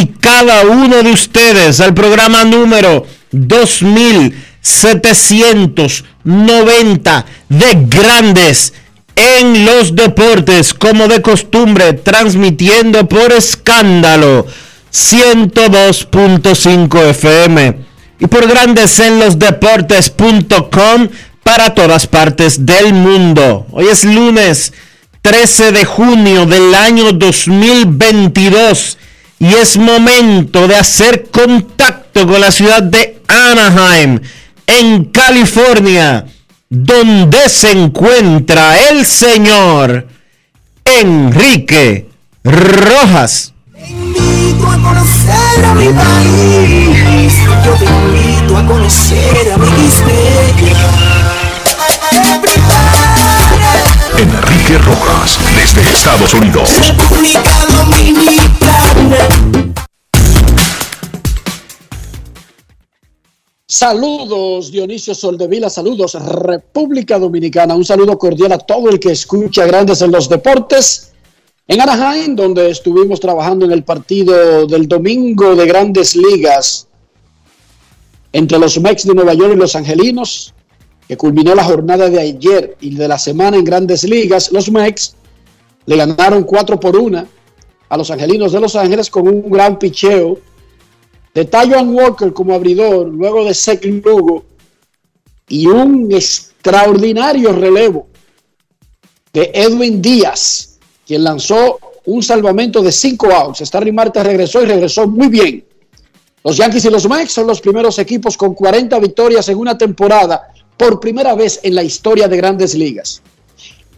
y cada uno de ustedes al programa número 2790 de Grandes en los Deportes, como de costumbre, transmitiendo por escándalo 102.5 FM y por Grandes en los Deportes.com para todas partes del mundo. Hoy es lunes 13 de junio del año 2022 y es momento de hacer contacto con la ciudad de Anaheim, en California, donde se encuentra el señor Enrique Rojas. Te invito a conocer a mi país. Yo te invito a conocer a mi Enrique Rojas, desde Estados Unidos. República Dominicana. Saludos Dionisio Soldevila, saludos República Dominicana, un saludo cordial a todo el que escucha Grandes en los Deportes. En Anaheim, donde estuvimos trabajando en el partido del domingo de Grandes Ligas entre los Mex de Nueva York y los Angelinos, que culminó la jornada de ayer y de la semana en Grandes Ligas, los Mex le ganaron 4 por 1 a los Angelinos de Los Ángeles con un gran picheo de Taiwan Walker como abridor, luego de Sek Lugo y un extraordinario relevo de Edwin Díaz, quien lanzó un salvamento de 5 outs. Starry Marte regresó y regresó muy bien. Los Yankees y los Mets son los primeros equipos con 40 victorias en una temporada por primera vez en la historia de grandes ligas.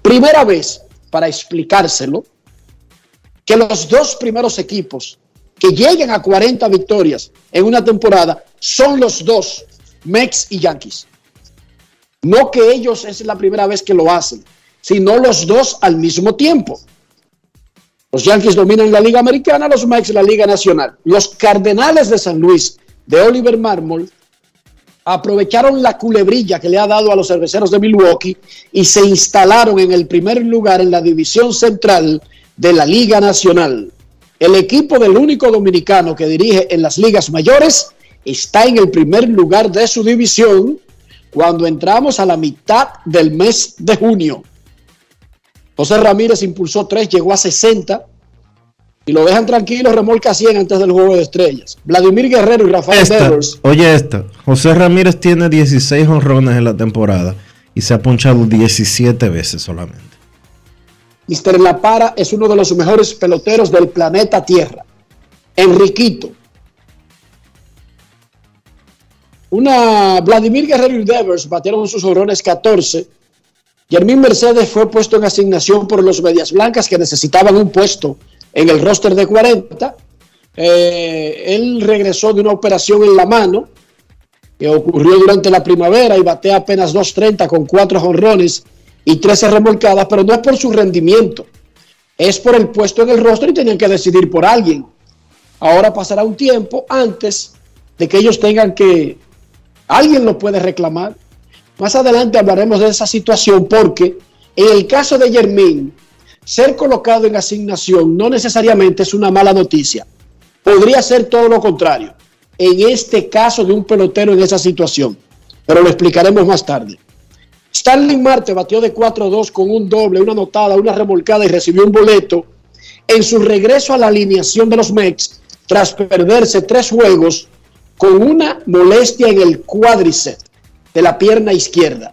Primera vez, para explicárselo, que los dos primeros equipos que lleguen a 40 victorias en una temporada son los dos, Mex y Yankees. No que ellos es la primera vez que lo hacen, sino los dos al mismo tiempo. Los Yankees dominan la Liga Americana, los Mex la Liga Nacional. Los Cardenales de San Luis de Oliver Marmol aprovecharon la culebrilla que le ha dado a los cerveceros de Milwaukee y se instalaron en el primer lugar en la división central de la Liga Nacional. El equipo del único dominicano que dirige en las ligas mayores está en el primer lugar de su división cuando entramos a la mitad del mes de junio. José Ramírez impulsó 3, llegó a 60 y lo dejan tranquilo, remolca 100 antes del juego de estrellas. Vladimir Guerrero y Rafael Esta, Devers oye esta, José Ramírez tiene 16 honrones en la temporada y se ha ponchado 17 veces solamente. Mr. La Para es uno de los mejores peloteros del planeta Tierra. Enriquito. Una Vladimir Guerrero y Devers batieron sus jorrones 14. Yermín Mercedes fue puesto en asignación por los Medias Blancas que necesitaban un puesto en el roster de 40. Eh, él regresó de una operación en la mano que ocurrió durante la primavera y batea apenas 2.30 con cuatro jonrones y 13 remolcadas, pero no es por su rendimiento, es por el puesto en el roster y tenían que decidir por alguien. Ahora pasará un tiempo antes de que ellos tengan que... Alguien lo puede reclamar. Más adelante hablaremos de esa situación porque en el caso de Germín, ser colocado en asignación no necesariamente es una mala noticia. Podría ser todo lo contrario. En este caso de un pelotero en esa situación. Pero lo explicaremos más tarde. Stanley Marte batió de 4-2 con un doble, una anotada, una remolcada y recibió un boleto en su regreso a la alineación de los Mex tras perderse tres juegos con una molestia en el cuádriceps de la pierna izquierda.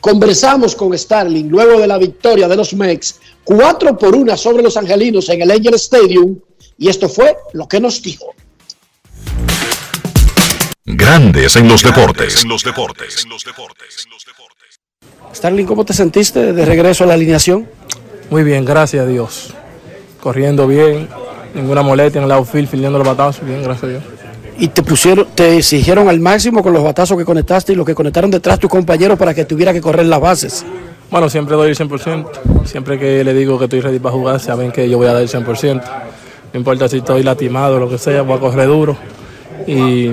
Conversamos con Starling luego de la victoria de los Mex, 4 por 1 sobre los Angelinos en el Angel Stadium, y esto fue lo que nos dijo. Grandes en los deportes. Starling, ¿cómo te sentiste de regreso a la alineación? Muy bien, gracias a Dios. Corriendo bien, ninguna molestia en el outfield, filiando los batazos, bien, gracias a Dios. Y te pusieron, te exigieron al máximo con los batazos que conectaste y los que conectaron detrás tus compañeros para que tuviera que correr las bases. Bueno, siempre doy el 100%. Siempre que le digo que estoy ready para jugar, saben que yo voy a dar el 100%. No importa si estoy lastimado o lo que sea, voy a correr duro. Y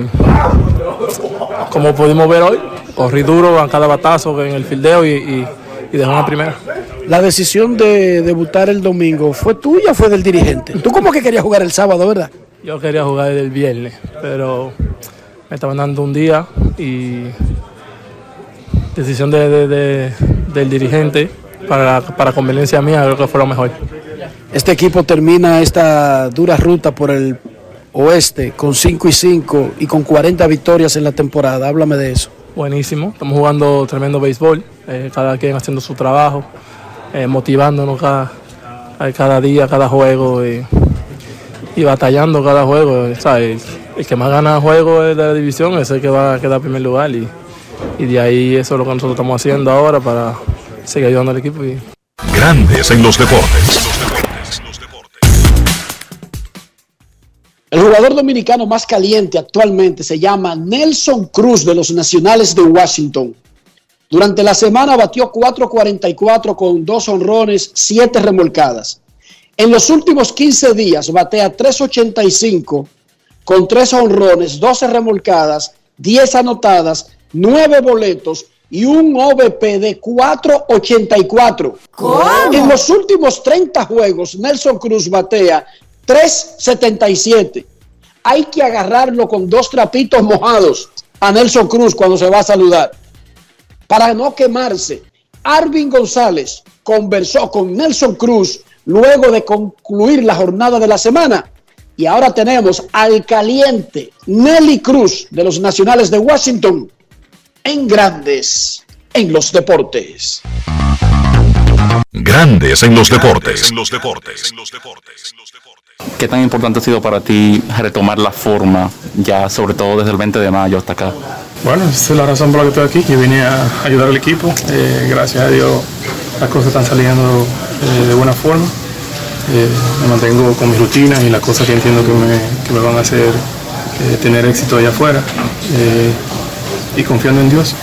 como pudimos ver hoy, corrí duro a cada batazo en el fildeo y, y, y dejé una primera. La decisión de debutar el domingo, ¿fue tuya o fue del dirigente? Tú como que querías jugar el sábado, ¿verdad? Yo quería jugar el viernes, pero me estaban dando un día y decisión de, de, de, del dirigente para, para conveniencia mía creo que fue lo mejor. Este equipo termina esta dura ruta por el oeste con 5 y 5 y con 40 victorias en la temporada. Háblame de eso. Buenísimo, estamos jugando tremendo béisbol, eh, cada quien haciendo su trabajo, eh, motivándonos cada, cada día, cada juego. Y, y batallando cada juego. ¿sabes? El que más gana juego de la división es el que va a quedar en primer lugar y, y, de ahí eso es lo que nosotros estamos haciendo ahora para seguir ayudando al equipo. Grandes en los deportes. El jugador dominicano más caliente actualmente se llama Nelson Cruz de los Nacionales de Washington. Durante la semana batió 4.44 con dos honrones, siete remolcadas. En los últimos 15 días batea 3.85 con 3 honrones, 12 remolcadas, 10 anotadas, 9 boletos y un OVP de 4.84. En los últimos 30 juegos, Nelson Cruz batea 3.77. Hay que agarrarlo con dos trapitos mojados a Nelson Cruz cuando se va a saludar para no quemarse. Arvin González conversó con Nelson Cruz luego de concluir la jornada de la semana. Y ahora tenemos al caliente Nelly Cruz de los Nacionales de Washington en Grandes en los Deportes. Grandes en los Deportes. ¿Qué tan importante ha sido para ti retomar la forma, ya sobre todo desde el 20 de mayo hasta acá? Bueno, esa es la razón por la que estoy aquí, que vine a ayudar al equipo. Eh, gracias a Dios las cosas están saliendo eh, de buena forma. Eh, me mantengo con mis rutinas y las cosas que entiendo que me, que me van a hacer eh, tener éxito allá afuera eh, y confiando en Dios.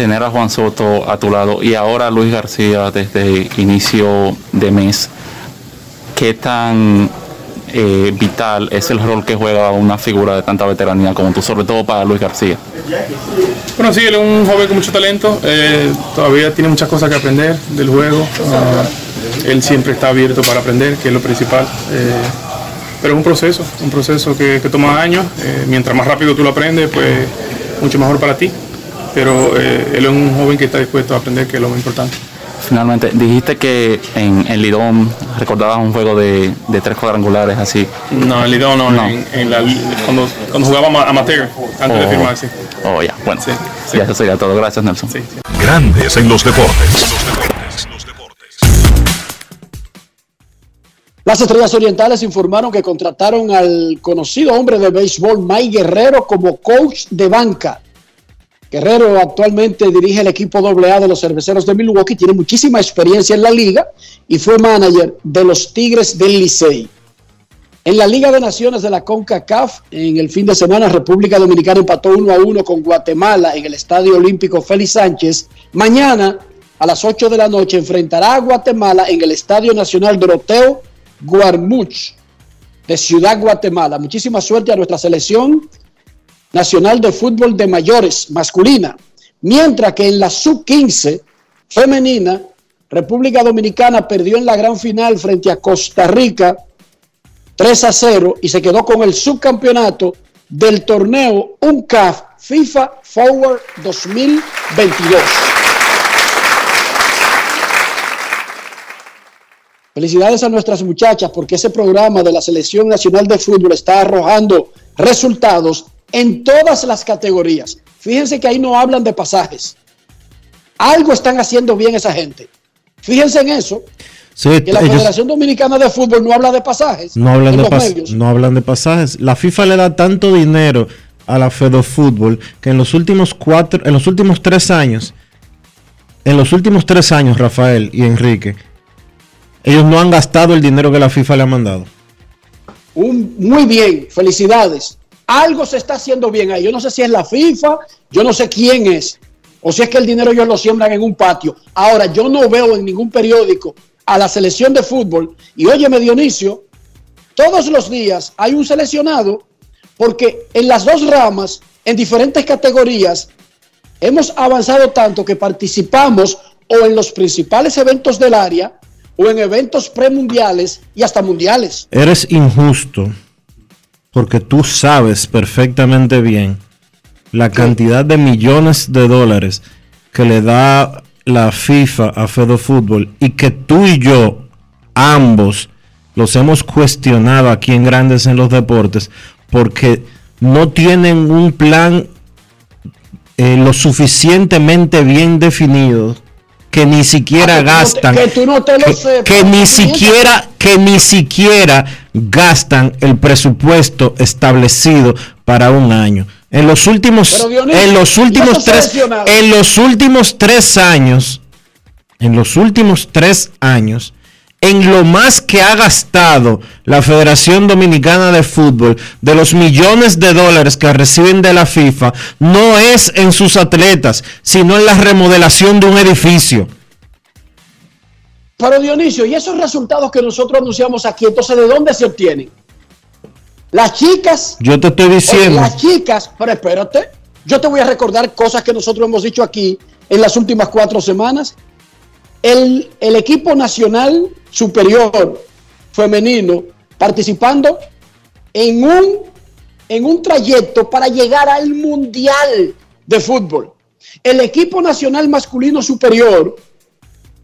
Tener a Juan Soto a tu lado y ahora Luis García desde inicio de mes, ¿qué tan eh, vital es el rol que juega una figura de tanta veteranía como tú, sobre todo para Luis García? Bueno, sí, él es un joven con mucho talento, eh, todavía tiene muchas cosas que aprender del juego. Uh, él siempre está abierto para aprender, que es lo principal. Eh, pero es un proceso, un proceso que, toma años. Mientras más rápido tú lo aprendes, pues mucho mejor para ti. Pero eh, él es un joven que está dispuesto a aprender, que es lo más importante. Finalmente, dijiste que en, en Lidón recordabas un juego de, de tres cuadrangulares así. No, en Lidón no, No. En, en la, cuando, cuando jugaba ama- amateur, antes de Oh. firmar, sí. Oh, ya, bueno, Sí, sí. ya eso sería todo. Gracias, Nelson. sí, sí. Grandes en los deportes. Las Estrellas Orientales informaron que contrataron al conocido hombre de béisbol Mike Guerrero como coach de banca. Guerrero actualmente dirige el equipo AA de los cerveceros de Milwaukee, tiene muchísima experiencia en la liga y fue manager de los Tigres del Licey. En la Liga de Naciones de la CONCACAF, en el fin de semana, República Dominicana empató 1 a 1 con Guatemala en el Estadio Olímpico Félix Sánchez. Mañana, a las 8 de la noche, enfrentará a Guatemala en el Estadio Nacional Doroteo Guarmuch de Ciudad Guatemala. Muchísima suerte a nuestra selección nacional de fútbol de mayores masculina. Mientras que en la sub-15 femenina, República Dominicana perdió en la gran final frente a Costa Rica 3 a 0 y se quedó con el subcampeonato del torneo UNCAF FIFA Forward 2022. Felicidades a nuestras muchachas porque ese programa de la Selección Nacional de Fútbol está arrojando resultados en todas las categorías. Fíjense que ahí no hablan de pasajes. Algo están haciendo bien esa gente. Fíjense en eso. que la Federación Dominicana de Fútbol no habla de pasajes. No hablan de, no hablan de pasajes. La FIFA le da tanto dinero a la Fútbol que en los últimos cuatro, en los últimos tres años, en los últimos tres años, Rafael y Enrique, ellos no han gastado el dinero que la FIFA le ha mandado. muy bien, felicidades. Algo se está haciendo bien ahí. Yo no sé si es la FIFA, yo no sé quién es, o si es que el dinero ellos lo siembran en un patio. Ahora, yo no veo en ningún periódico a la selección de fútbol. Y óyeme, Dionisio, todos los días hay un seleccionado porque en las dos ramas, en diferentes categorías, hemos avanzado tanto que participamos o en los principales eventos del área o en eventos premundiales y hasta mundiales. Eres injusto porque tú sabes perfectamente bien la cantidad de millones de dólares que le da la FIFA a Fedo Fútbol y que tú y yo ambos los hemos cuestionado aquí en Grandes en los Deportes porque no tienen un plan eh, lo suficientemente bien definido que ni siquiera ah, gastan que, ni siquiera que ni siquiera gastan el presupuesto establecido para un año. En los últimos en los últimos tres en los últimos tres años en los últimos tres años en lo más que ha gastado la Federación Dominicana de Fútbol, de los millones de dólares que reciben de la FIFA, no es en sus atletas, sino en la remodelación de un edificio. Pero Dionisio, ¿y esos resultados que nosotros anunciamos aquí, entonces de dónde se obtienen? Las chicas. Yo te estoy diciendo. Las chicas, pero espérate, yo te voy a recordar cosas que nosotros hemos dicho aquí en las últimas cuatro semanas. El, el equipo nacional superior femenino participando en un, en un trayecto para llegar al Mundial de Fútbol. El equipo nacional masculino superior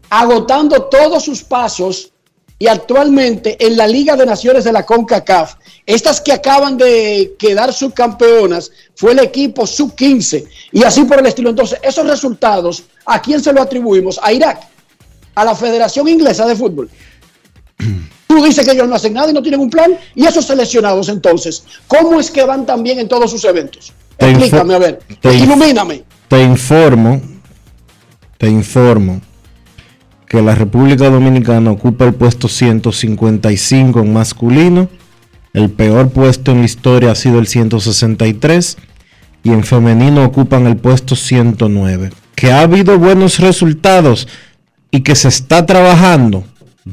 agotando todos sus pasos y actualmente en la Liga de Naciones de la CONCACAF, estas que acaban de quedar subcampeonas, fue el equipo sub-15 y así por el estilo. Entonces, esos resultados, ¿a quién se lo atribuimos? A Irak a la Federación Inglesa de Fútbol. Tú dices que ellos no hacen nada y no tienen un plan. ¿Y esos seleccionados entonces? ¿Cómo es que van tan bien en todos sus eventos? Explícame, a ver. ilumíname. Te informo, te informo que la República Dominicana ocupa el puesto 155 en masculino. El peor puesto en la historia ha sido el 163 y en femenino ocupan el puesto 109. Que ha habido buenos resultados y que se está trabajando,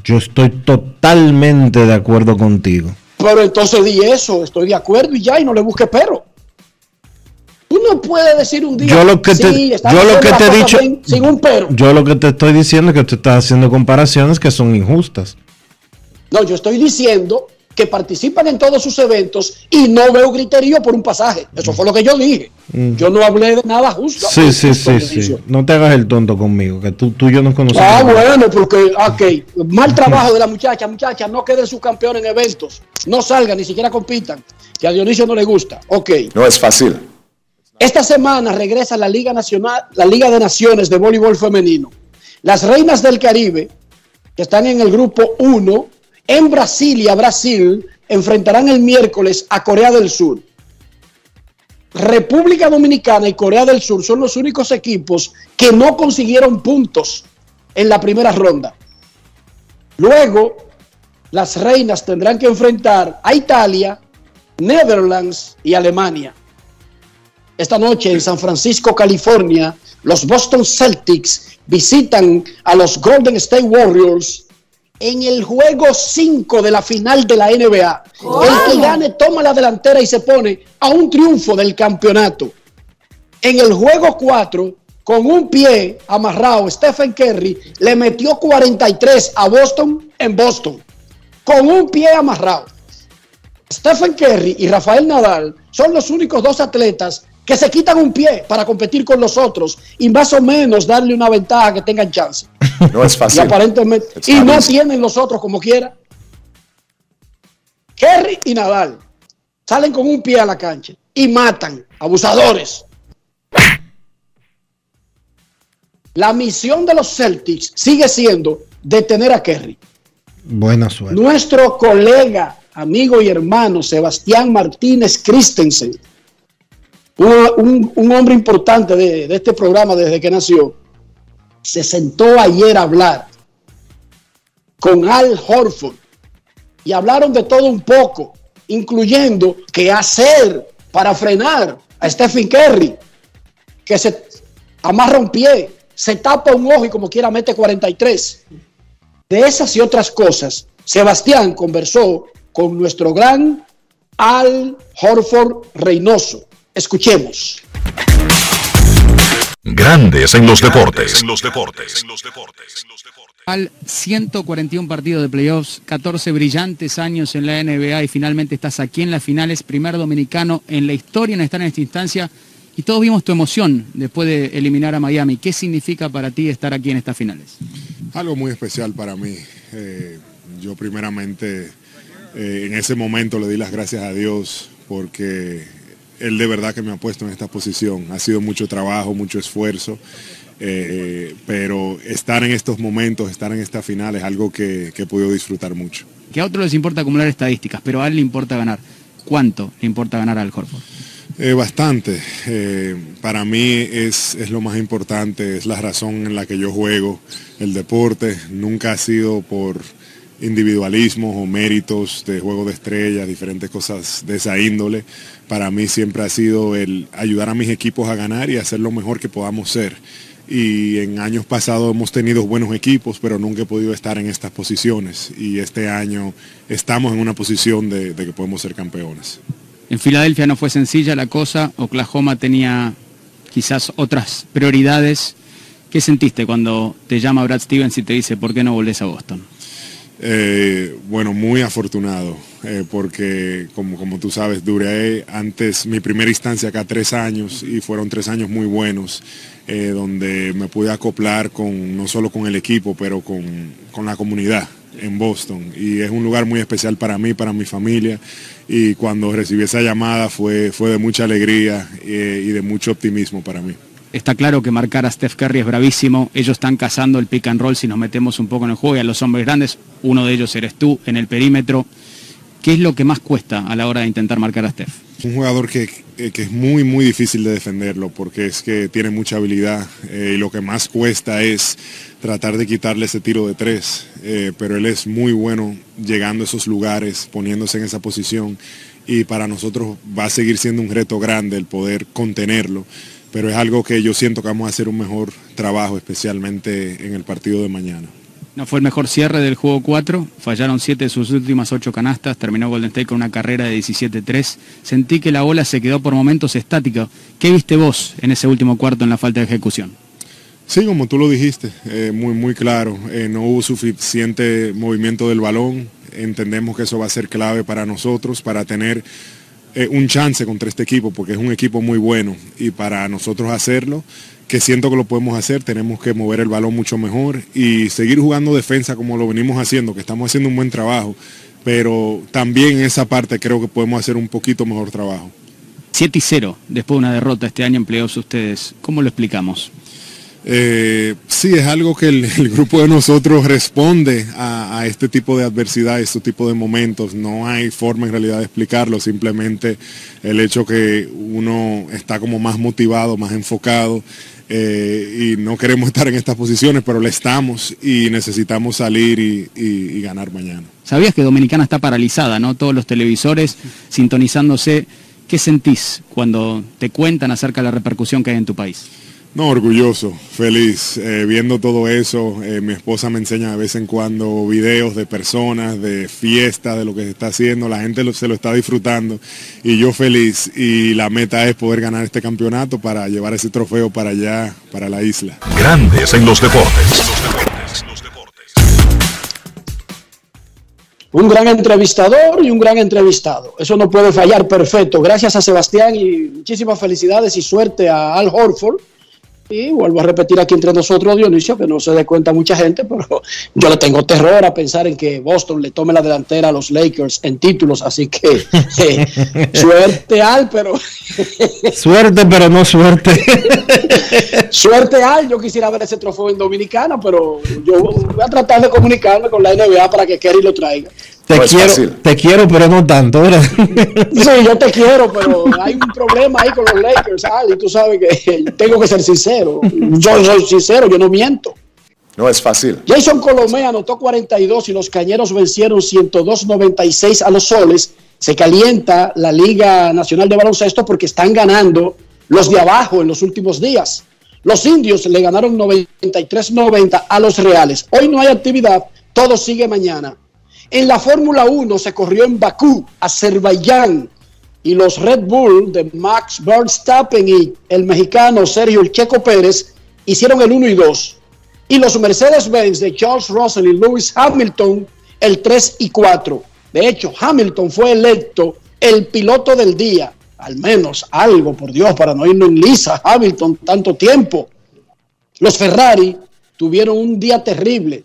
yo estoy totalmente de acuerdo contigo. Pero entonces di eso, estoy de acuerdo y ya, y no le busque pero. Tú no puedes decir un día. Yo lo que te, yo lo que te he dicho. Sin, un pero. Yo lo que te estoy diciendo es que tú estás haciendo comparaciones que son injustas. No, yo estoy diciendo que participan en todos sus eventos y no veo criterio por un pasaje. Eso fue lo que yo dije. Mm. Yo no hablé de nada justo. Sí, sí, sí, sí. No te hagas el tonto conmigo, que tú, tú y yo nos conocemos. Ah, bueno, porque, ok, mal trabajo de la muchacha, muchacha, no queden su campeón en eventos, no salgan, ni siquiera compitan, que a Dionisio no le gusta. Ok. No es fácil. Esta semana regresa la Liga Nacional, la Liga de Naciones de Voleibol Femenino. Las Reinas del Caribe, que están en el grupo 1, en Brasilia, Brasil, enfrentarán el miércoles a Corea del Sur. República Dominicana y Corea del Sur son los únicos equipos que no consiguieron puntos en la primera ronda. Luego, las reinas tendrán que enfrentar a Italia, Netherlands y Alemania. Esta noche en San Francisco, California, los Boston Celtics visitan a los Golden State Warriors en el juego 5 de la final de la NBA. El que gane toma la delantera y se pone a un triunfo del campeonato. En el juego 4, con un pie amarrado, Stephen Curry le metió 43 a Boston en Boston. Con un pie amarrado. Stephen Curry y Rafael Nadal son los únicos dos atletas que se quitan un pie para competir con los otros y más o menos darle una ventaja que tengan chance. No es fácil. Y aparentemente, It's y no tienen los otros como quiera. Kerry y Nadal salen con un pie a la cancha y matan abusadores. La misión de los Celtics sigue siendo detener a Kerry. Buena suerte. Nuestro colega, amigo y hermano Sebastián Martínez Christensen, un, un- un hombre importante de, de este programa desde que nació, se sentó ayer a hablar con Al Horford y hablaron de todo un poco, incluyendo qué hacer para frenar a Stephen Curry, que se amarra un pie, se tapa un ojo y como quiera mete 43. De esas y otras cosas, Sebastián conversó con nuestro gran Al Horford Reynoso. Escuchemos. Grandes en los deportes. En los deportes. Al 141 partidos de playoffs, 14 brillantes años en la NBA y finalmente estás aquí en las finales, primer dominicano en la historia en estar en esta instancia y todos vimos tu emoción después de eliminar a Miami. ¿Qué significa para ti estar aquí en estas finales? Algo muy especial para mí. Eh, yo primeramente eh, en ese momento le di las gracias a Dios porque Él de verdad que me ha puesto en esta posición. Ha sido mucho trabajo, mucho esfuerzo, eh, pero estar en estos momentos, estar en esta final es algo que, que he podido disfrutar mucho. Que a otros les importa acumular estadísticas, pero a él le importa ganar. ¿Cuánto le importa ganar al Horford? Eh, bastante. Eh, para mí es, es lo más importante, es la razón en la que yo juego el deporte. Nunca ha sido por individualismos o méritos de juego de estrellas, diferentes cosas de esa índole. Para mí siempre ha sido el ayudar a mis equipos a ganar y hacer lo mejor que podamos ser. Y en años pasados hemos tenido buenos equipos, pero nunca he podido estar en estas posiciones. Y este año estamos en una posición de, de que podemos ser campeones. En Filadelfia no fue sencilla la cosa, Oklahoma tenía quizás otras prioridades. ¿Qué sentiste cuando te llama Brad Stevens y te dice, ¿por qué no volvés a Boston? Eh, bueno, muy afortunado, eh, porque como, como tú sabes, duré antes mi primera instancia acá tres años y fueron tres años muy buenos, eh, donde me pude acoplar con no solo con el equipo, pero con, con la comunidad en Boston. Y es un lugar muy especial para mí, para mi familia. Y cuando recibí esa llamada fue, fue de mucha alegría y de mucho optimismo para mí. Está claro que marcar a Steph Curry es bravísimo. Ellos están cazando el pick and roll si nos metemos un poco en el juego y a los hombres grandes, uno de ellos eres tú en el perímetro. ¿Qué es lo que más cuesta a la hora de intentar marcar a Steph? Un jugador que, eh, es muy, muy difícil de defenderlo porque es que tiene mucha habilidad eh, y lo que más cuesta es tratar de quitarle ese tiro de tres. Eh, pero él es muy bueno llegando a esos lugares, poniéndose en esa posición y para nosotros va a seguir siendo un reto grande el poder contenerlo. Pero es algo que yo siento que vamos a hacer un mejor trabajo, especialmente en el partido de mañana. No fue el mejor cierre del juego 4, fallaron 7 de sus últimas 8 canastas, terminó Golden State con una carrera de 17-3. Sentí que la bola se quedó por momentos estática. ¿Qué viste vos en ese último cuarto en la falta de ejecución? Sí, como tú lo dijiste, eh, muy, muy claro. Eh, no hubo suficiente movimiento del balón. Entendemos que eso va a ser clave para nosotros, para tener eh, un chance contra este equipo, porque es un equipo muy bueno. Y para nosotros hacerlo, que siento que lo podemos hacer, tenemos que mover el balón mucho mejor y seguir jugando defensa como lo venimos haciendo, que estamos haciendo un buen trabajo. Pero también en esa parte creo que podemos hacer un poquito mejor trabajo. 7 y 0 después de una derrota este año en playoffs ustedes. ¿Cómo lo explicamos? Eh, sí, es algo que el, grupo de nosotros responde a, a este tipo de adversidad, este tipo de momentos. No hay forma en realidad de explicarlo, simplemente el hecho que uno está como más motivado, más enfocado eh, y no queremos estar en estas posiciones, pero le estamos y necesitamos salir y- y ganar mañana. Sabías que Dominicana está paralizada, ¿no? Todos los televisores sintonizándose. ¿Qué sentís cuando te cuentan acerca de la repercusión que hay en tu país? No, orgulloso, feliz. Eh, viendo todo eso, eh, mi esposa me enseña de vez en cuando videos de personas, de fiesta, de lo que se está haciendo. La gente lo- se lo está disfrutando y yo feliz. Y la meta es poder ganar este campeonato para llevar ese trofeo para allá, para la isla. Grandes en los deportes. Un gran entrevistador y un gran entrevistado. Eso no puede fallar, perfecto. Gracias a Sebastián y muchísimas felicidades y suerte a Al Horford. Y vuelvo a repetir aquí entre nosotros, Dionisio, que no se dé cuenta mucha gente, pero yo le tengo terror a pensar en que Boston le tome la delantera a los Lakers en títulos. Así que eh, suerte, Al, pero Suerte, pero no suerte. suerte, Al. Yo quisiera ver ese trofeo en Dominicana, pero yo voy a tratar de comunicarme con la NBA para que Kerry lo traiga. Te quiero, te quiero, pero no tanto, ¿verdad? Sí, yo te quiero, pero hay un problema ahí con los Lakers, Ali. Tú sabes que tengo que ser sincero. Yo soy sincero, yo no miento. No es fácil. Jason Colomé anotó 42 y los Cañeros vencieron 102-96 a los Soles. Se calienta la Liga Nacional de Baloncesto porque están ganando los de abajo en los últimos días. Los indios le ganaron 93-90 a los Reales. Hoy no hay actividad, todo sigue mañana. En la Fórmula 1 se corrió en Bakú, Azerbaiyán, y los Red Bull de Max Verstappen y el mexicano Sergio El Checo Pérez hicieron el 1 y 2. Y los Mercedes-Benz de Charles Russell y Lewis Hamilton el 3 y 4. De hecho, Hamilton fue electo el piloto del día. Al menos algo, por Dios, para no irnos en lisa. Hamilton tanto tiempo. Los Ferrari tuvieron un día terrible.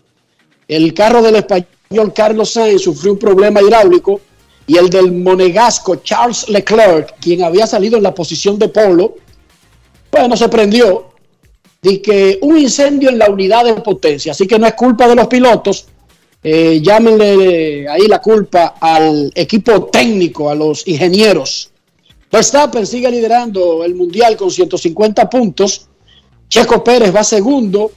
El carro del español Carlos Sainz sufrió un problema hidráulico y el del monegasco Charles Leclerc, quien había salido en la posición de polo, bueno, se prendió. De que un incendio en la unidad de potencia, así que no es culpa de los pilotos, eh, llámenle ahí la culpa al equipo técnico, a los ingenieros. Verstappen sigue liderando el mundial con 150 puntos, Checo Pérez va segundo.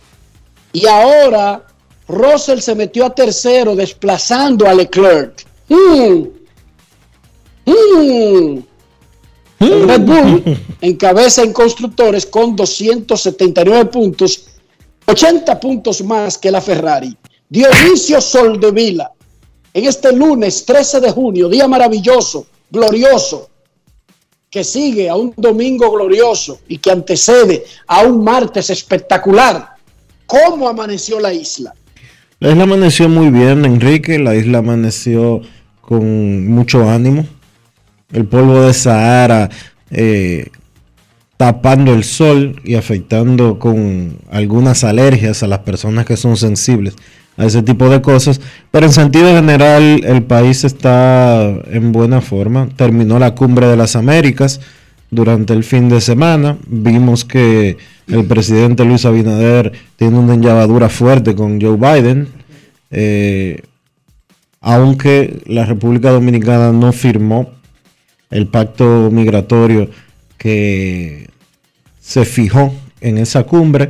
Y ahora Russell se metió a tercero desplazando a Leclerc. Mm. Mm. El Red Bull encabeza en constructores con 279 puntos, 80 puntos más que la Ferrari. Dionisio Soldevila, en este lunes 13 de junio, día maravilloso, glorioso, que sigue a un domingo glorioso y que antecede a un martes espectacular. ¿Cómo amaneció la isla? La isla amaneció muy bien, Enrique. La isla amaneció con mucho ánimo. El polvo de Sahara eh, tapando el sol y afectando con algunas alergias a las personas que son sensibles a ese tipo de cosas. Pero en sentido general, el país está en buena forma. Terminó la cumbre de las Américas durante el fin de semana. Vimos que el presidente Luis Abinader tiene una enllavadura fuerte con Joe Biden. Eh, aunque la República Dominicana no firmó el pacto migratorio que se fijó en esa cumbre,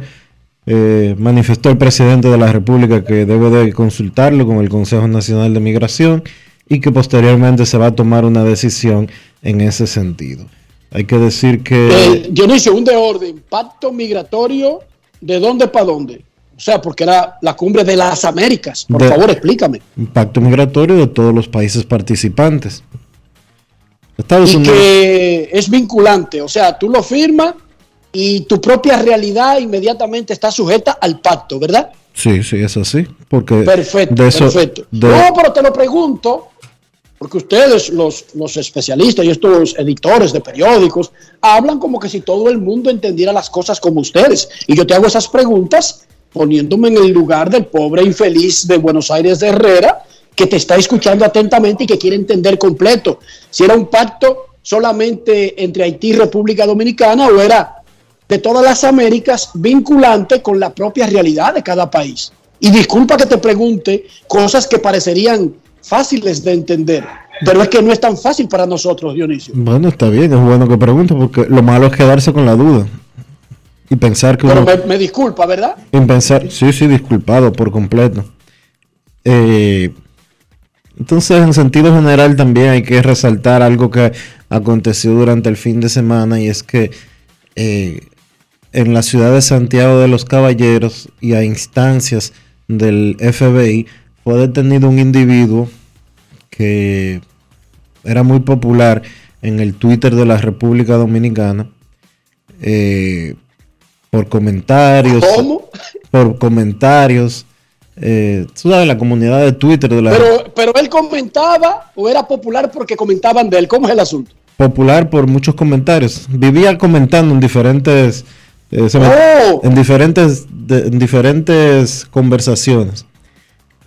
eh, manifestó el presidente de la República que debe de consultarlo con el Consejo Nacional de Migración y que posteriormente se va a tomar una decisión en ese sentido. Hay que decir que... Eh, Dionisio, un de orden, pacto migratorio, ¿de dónde para dónde? O sea, porque era la cumbre de las Américas. Por De- favor, explícame. un pacto migratorio de todos los países participantes. Estados Y Unidos. que es vinculante, o sea, tú lo firmas y tu propia realidad inmediatamente está sujeta al pacto, ¿verdad? Sí, sí, es así. Porque Perfecto, de eso- perfecto. de- No, pero te lo pregunto, porque ustedes, los, los especialistas y estos editores de periódicos, hablan como que si todo el mundo entendiera las cosas como ustedes. Y yo te hago esas preguntas poniéndome en el lugar del pobre infeliz de Buenos Aires de Herrera, que te está escuchando atentamente y que quiere entender completo si era un pacto solamente entre Haití y República Dominicana o era de todas las Américas vinculante con la propia realidad de cada país. Y disculpa que te pregunte cosas que parecerían fáciles de entender, pero es que no es tan fácil para nosotros, Dionisio. Bueno, está bien, es bueno que pregunte, porque lo malo es quedarse con la duda. Y pensar que Pero uno- me, me disculpa, ¿verdad? y pensar, sí, sí, disculpado por completo. Eh, entonces, en sentido general, también hay que resaltar algo que aconteció durante el fin de semana y es que eh, en la ciudad de Santiago de los Caballeros y a instancias del FBI fue detenido un individuo que era muy popular en el Twitter de la República Dominicana eh, por comentarios. ¿Cómo? Por comentarios. Eh, tú sabes, la comunidad de Twitter de la Pero, pero él comentaba o era popular porque comentaban de él. ¿Cómo es el asunto? popular por muchos comentarios. Vivía comentando en diferentes eh, Oh. en diferentes de- en diferentes conversaciones.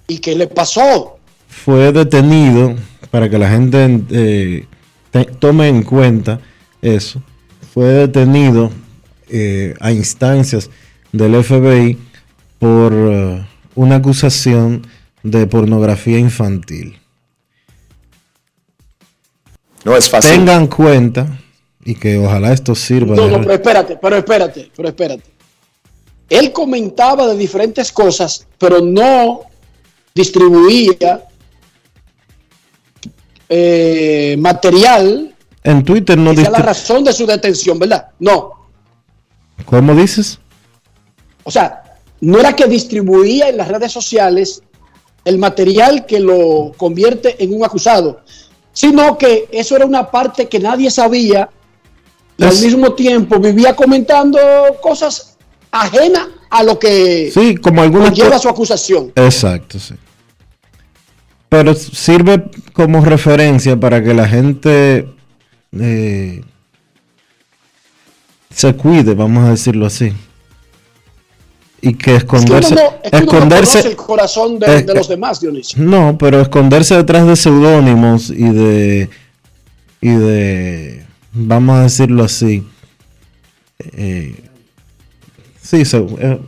¿Y qué le pasó? Fue detenido para que la gente eh, te- tome en cuenta eso. Fue detenido eh, a instancias del FBI por eh, una acusación de pornografía infantil. No es fácil. Tengan cuenta y que ojalá esto sirva No, de no, pero espérate, pero espérate, pero espérate. Él comentaba de diferentes cosas, pero no distribuía eh, material En Twitter no sea la razón de su detención, ¿verdad? No. ¿Cómo dices? O sea, no era que distribuía en las redes sociales el material que lo convierte en un acusado, sino que eso era una parte que nadie sabía y Es- al mismo tiempo vivía comentando cosas ajenas a lo que Sí, como algunas lleva su acusación. Exacto, sí. Pero sirve como referencia para que la gente eh, se cuide, vamos a decirlo así. Y que Es que uno esconderse, no, es que uno no esconderse, conoce el corazón de, eh, de los demás, Dionisio. no, pero esconderse detrás de seudónimos y de y de vamos a decirlo así, eh, sí,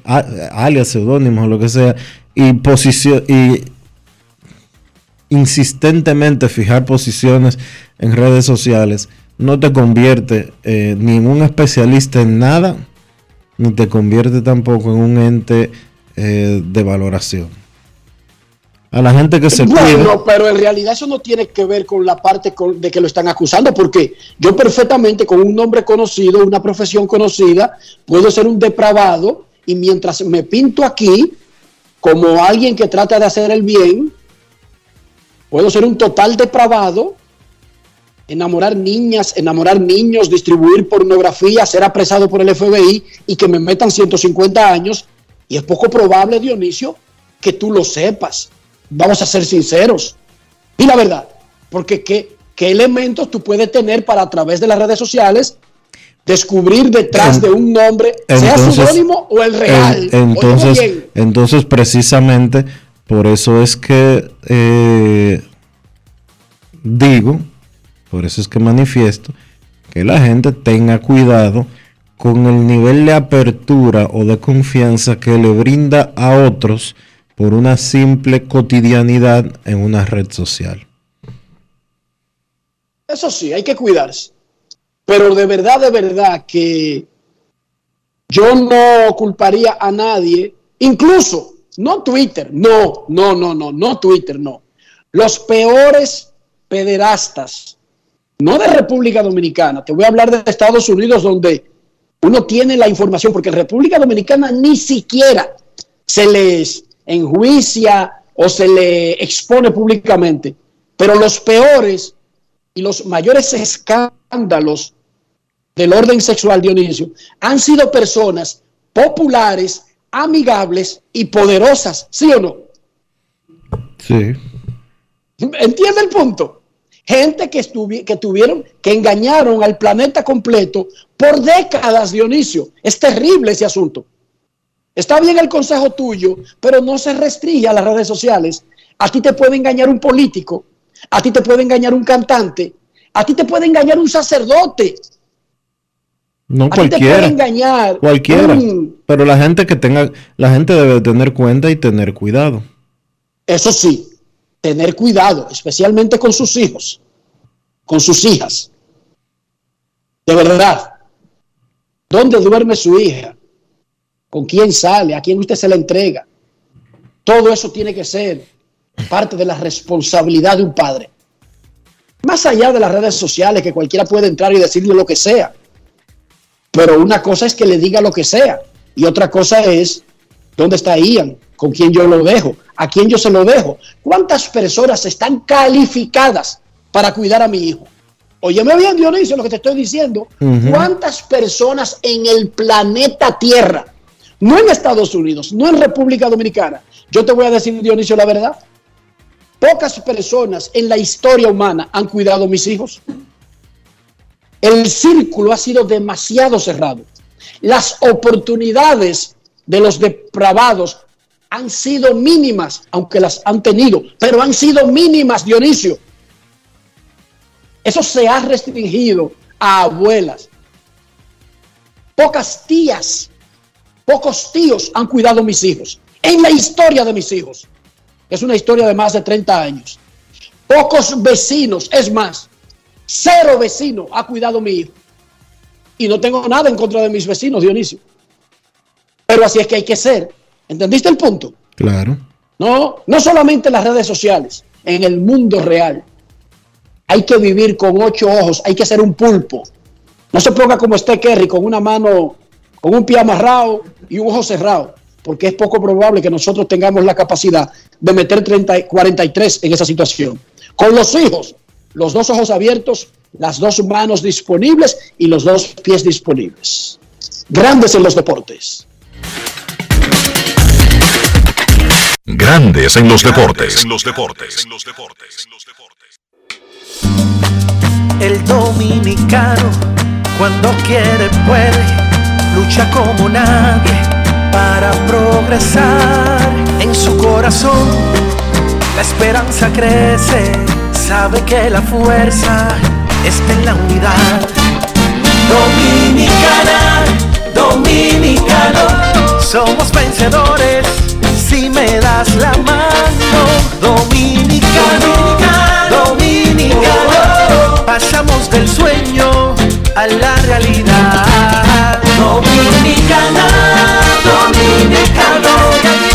alias, seudónimos o lo que sea, y posición y insistentemente fijar posiciones en redes sociales no te convierte eh, ni en un especialista en nada, ni te convierte tampoco en un ente eh, de valoración. A la gente que se Bueno, pero en realidad eso no tiene que ver con la parte con- de que lo están acusando, porque yo perfectamente con un nombre conocido, una profesión conocida, puedo ser un depravado y mientras me pinto aquí como alguien que trata de hacer el bien, puedo ser un total depravado, enamorar niñas, enamorar niños, distribuir pornografía, ser apresado por el FBI y que me metan 150 años. Y es poco probable, Dionisio, que tú lo sepas. Vamos a ser sinceros. Y la verdad, porque qué, qué elementos tú puedes tener para a través de las redes sociales descubrir detrás En- de un nombre, sea seudónimo o el real. en- entonces, entonces precisamente por eso es que eh, digo, por eso es que manifiesto que la gente tenga cuidado con el nivel de apertura o de confianza que le brinda a otros por una simple cotidianidad en una red social. Eso sí, hay que cuidarse. Pero de verdad, de verdad que yo no culparía a nadie, incluso, no Twitter, no, no, no, no, no Twitter, no. Los peores pederastas, no de República Dominicana, te voy a hablar de Estados Unidos donde uno tiene la información, porque en República Dominicana ni siquiera se les enjuicia o se le expone públicamente. Pero los peores y los mayores escándalos del orden sexual, Dionisio, han sido personas populares, amigables y poderosas, ¿sí o no? Sí. ¿Entiende el punto? Gente que, estuvi- que tuvieron, que engañaron al planeta completo por décadas, Dionisio. Es terrible ese asunto. Está bien el consejo tuyo, pero no se restringe a las redes sociales. A ti te puede engañar un político, a ti te puede engañar un cantante, a ti te puede engañar un sacerdote, No a ti te puede cualquiera. engañar Cualquiera. Pero la gente que tenga, la gente debe tener cuenta y tener cuidado. Eso sí, tener cuidado, especialmente con sus hijos, con sus hijas. De verdad. ¿Dónde duerme su hija? ¿Con quién sale? ¿A quién usted se la entrega? Todo eso tiene que ser parte de la responsabilidad de un padre. Más allá de las redes sociales, que cualquiera puede entrar y decirle lo que sea. Pero una cosa es que le diga lo que sea y otra cosa es dónde está Ian, con quién yo lo dejo, a quién yo se lo dejo, cuántas personas están calificadas para cuidar a mi hijo. Óyeme bien, Dionisio, lo que te estoy diciendo. ¿Cuántas personas en el planeta Tierra, no en Estados Unidos, no en República Dominicana? Yo te voy a decir, Dionisio, la verdad. Pocas personas en la historia humana han cuidado a mis hijos. El círculo ha sido demasiado cerrado. Las oportunidades de los depravados han sido mínimas, aunque las han tenido, pero han sido mínimas, Dionisio. Eso se ha restringido a abuelas. Pocas tías, pocos tíos han cuidado a mis hijos. En la historia de mis hijos. Es una historia de más de 30 años. Pocos vecinos, es más, cero vecino ha cuidado a mi hijo. Y no tengo nada en contra de mis vecinos, Dionisio. Pero así es que hay que ser. ¿Entendiste el punto? Claro. No, no solamente en las redes sociales, en el mundo real. Hay que vivir con ocho ojos, hay que ser un pulpo. No se ponga como este Kerry, con una mano, con un pie amarrado y un ojo cerrado, porque es poco probable que nosotros tengamos la capacidad de meter 30, 43 en esa situación. Con los hijos, los dos ojos abiertos, las dos manos disponibles y los dos pies disponibles. Grandes en los deportes. Grandes en los deportes. En los deportes. El dominicano, cuando quiere, puede, lucha como nadie para progresar. En su corazón, la esperanza crece, sabe que la fuerza está en la unidad. Dominicana, dominicano, somos vencedores si me das la mano. Dominicano, dominicano, pasamos del sueño a la realidad. Dominicana, dominicano,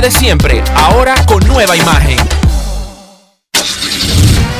de siempre, ahora con nueva imagen.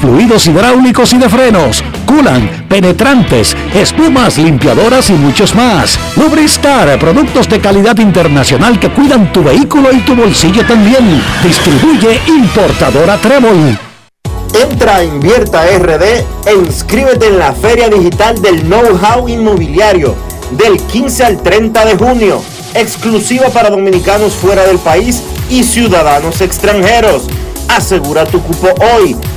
fluidos hidráulicos y de frenos, culan, penetrantes, espumas, limpiadoras y muchos más. Lubristar, productos de calidad internacional que cuidan tu vehículo y tu bolsillo también. Distribuye importadora Trébol. Entra a Invierta RD e inscríbete en la Feria Digital del Know-How Inmobiliario del 15 al 30 de junio, exclusiva para dominicanos fuera del país y ciudadanos extranjeros. Asegura tu cupo hoy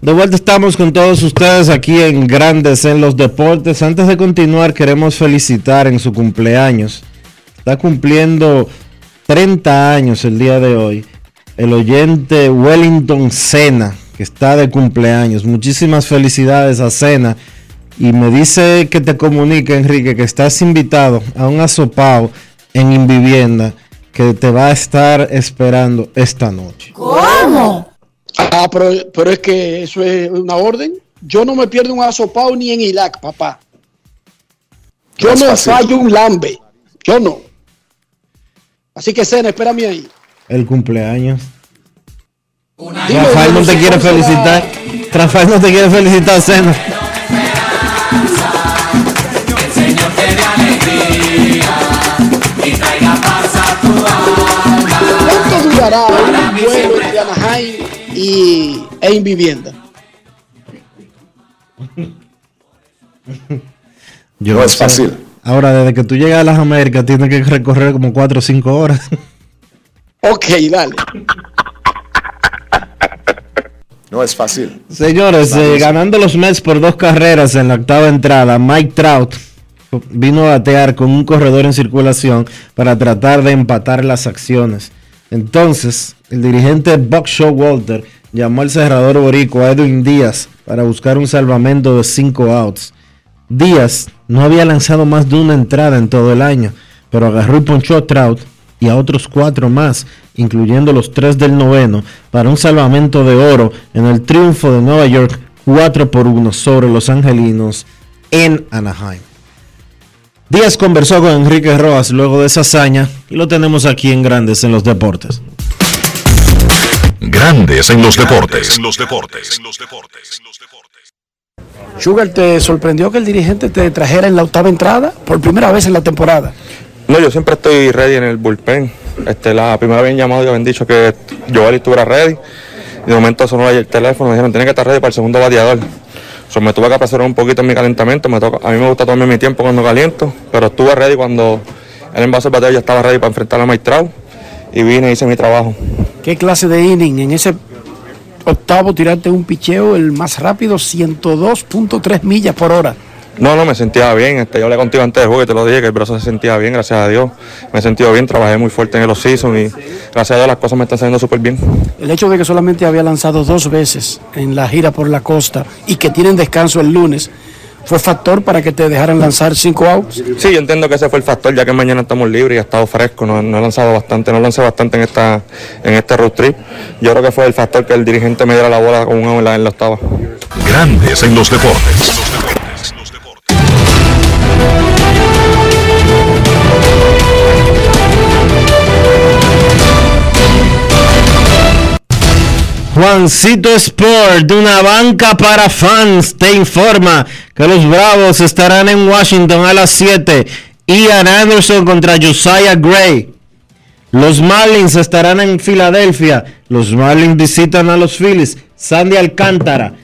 De vuelta estamos con todos ustedes aquí en Grandes en los Deportes. Antes de continuar, queremos felicitar en su cumpleaños. Está cumpliendo 30 años el día de hoy. El oyente Wellington Sena, que está de cumpleaños. Muchísimas felicidades a Sena. Y me dice que te comunique, Enrique, que estás invitado a un asopao en Invivienda que te va a estar esperando esta noche. ¿Cómo? Ah, pero, pero es que eso es una orden. Yo no me pierdo un asopao ni en Irak, papá. Yo no fallo un lambe. Yo no. Así que, Sena, espérame ahí. El cumpleaños. Dime, Rafael no te quiere será. felicitar. Rafael no te quiere felicitar, Sena. ¿Cuánto durará un vuelo y, e Invivienda? Yo No es sé. fácil. Ahora, desde que tú llegas a las Américas, tienes que recorrer como 4 o 5 horas. Ok, dale. No es fácil. Señores, eh, ganando los Mets por dos carreras en la octava entrada, Mike Trout vino a batear con un corredor en circulación para tratar de empatar las acciones. Entonces, el dirigente Buck Showalter llamó al cerrador boricua Edwin Díaz para buscar un salvamento de 5 outs. Díaz no había lanzado más de una entrada en todo el año, pero agarró y ponchó a Trout y a otros cuatro más, incluyendo los tres del noveno, para un salvamento de oro en el triunfo de Nueva York 4 por 1 sobre los angelinos en Anaheim. Díaz conversó con Enrique Rojas luego de esa hazaña y lo tenemos aquí en Grandes en los Deportes. Grandes en los deportes. En los deportes. Sugar, ¿te sorprendió que el dirigente te trajera en la octava entrada por primera vez en la temporada? No, yo siempre estoy ready en el bullpen. Este, la primera vez llamado y habían dicho que Joel estuviera ready. De momento sonó el teléfono, me dijeron, tiene que estar ready para el segundo bateador. So, me tuve que apresurar un poquito en mi calentamiento. Me toca- a mí me gusta tomarme mi tiempo cuando caliento, pero estuve ready cuando el envase bateador ya estaba ready para enfrentar a Trout. Y vine y hice mi trabajo. ¿Qué clase de inning en ese octavo tirarte un picheo el más rápido, 102.3 millas por hora? No, no, me sentía bien. Este, yo hablé contigo antes del juego y te lo dije que el brazo se sentía bien, gracias a Dios. Me he sentido bien, trabajé muy fuerte en el off-season y gracias a Dios las cosas me están saliendo súper bien. El hecho de que solamente había lanzado dos veces en la gira por la costa y que tienen descanso el lunes, ¿fue factor para que te dejaran lanzar cinco outs? Sí, yo entiendo que ese fue el factor, ya que mañana estamos libres y ha estado fresco, no, no he lanzado bastante, no lancé bastante en esta en este road trip. Yo creo que fue el factor que el dirigente me diera la bola con un out en la, en la octava. Grandes en los deportes. Juancito Sport, de una banca para fans, te informa que los Bravos estarán en Washington a las 7. Ian Anderson contra Josiah Gray. Los Marlins estarán en Filadelfia. Los Marlins visitan a los Phillies. Sandy Alcántara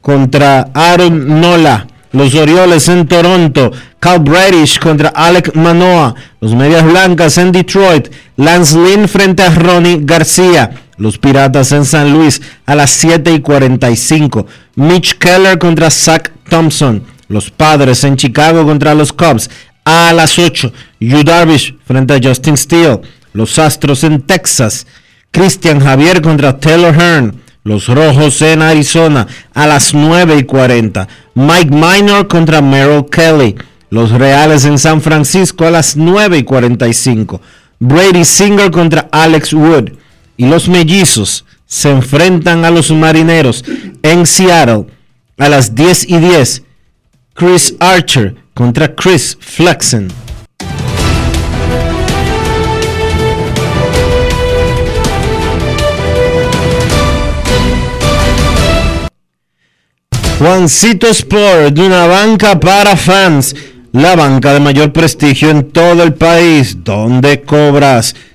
contra Aaron Nola. Los Orioles en Toronto. Cal Bradish contra Alec Manoa. Los Medias Blancas en Detroit. Lance Lynn frente a Ronnie García. Los Piratas en San Luis a las 7 y 45. Mitch Keller contra Zach Thompson. Los Padres en Chicago contra los Cubs a las 8. Yu Darvish frente a Justin Steele. Los Astros en Texas. Christian Javier contra Taylor Hearn. Los Rojos en Arizona a las 9 y 40. Mike Minor contra Merrill Kelly. Los Reales en San Francisco a las 9 y 45. Brady Singer contra Alex Wood. Y los Mellizos se enfrentan a los Marineros en Seattle a las 10 y 10. Chris Archer contra Chris Flexen. Juancito Sport, de una banca para fans, la banca de mayor prestigio en todo el país, donde cobras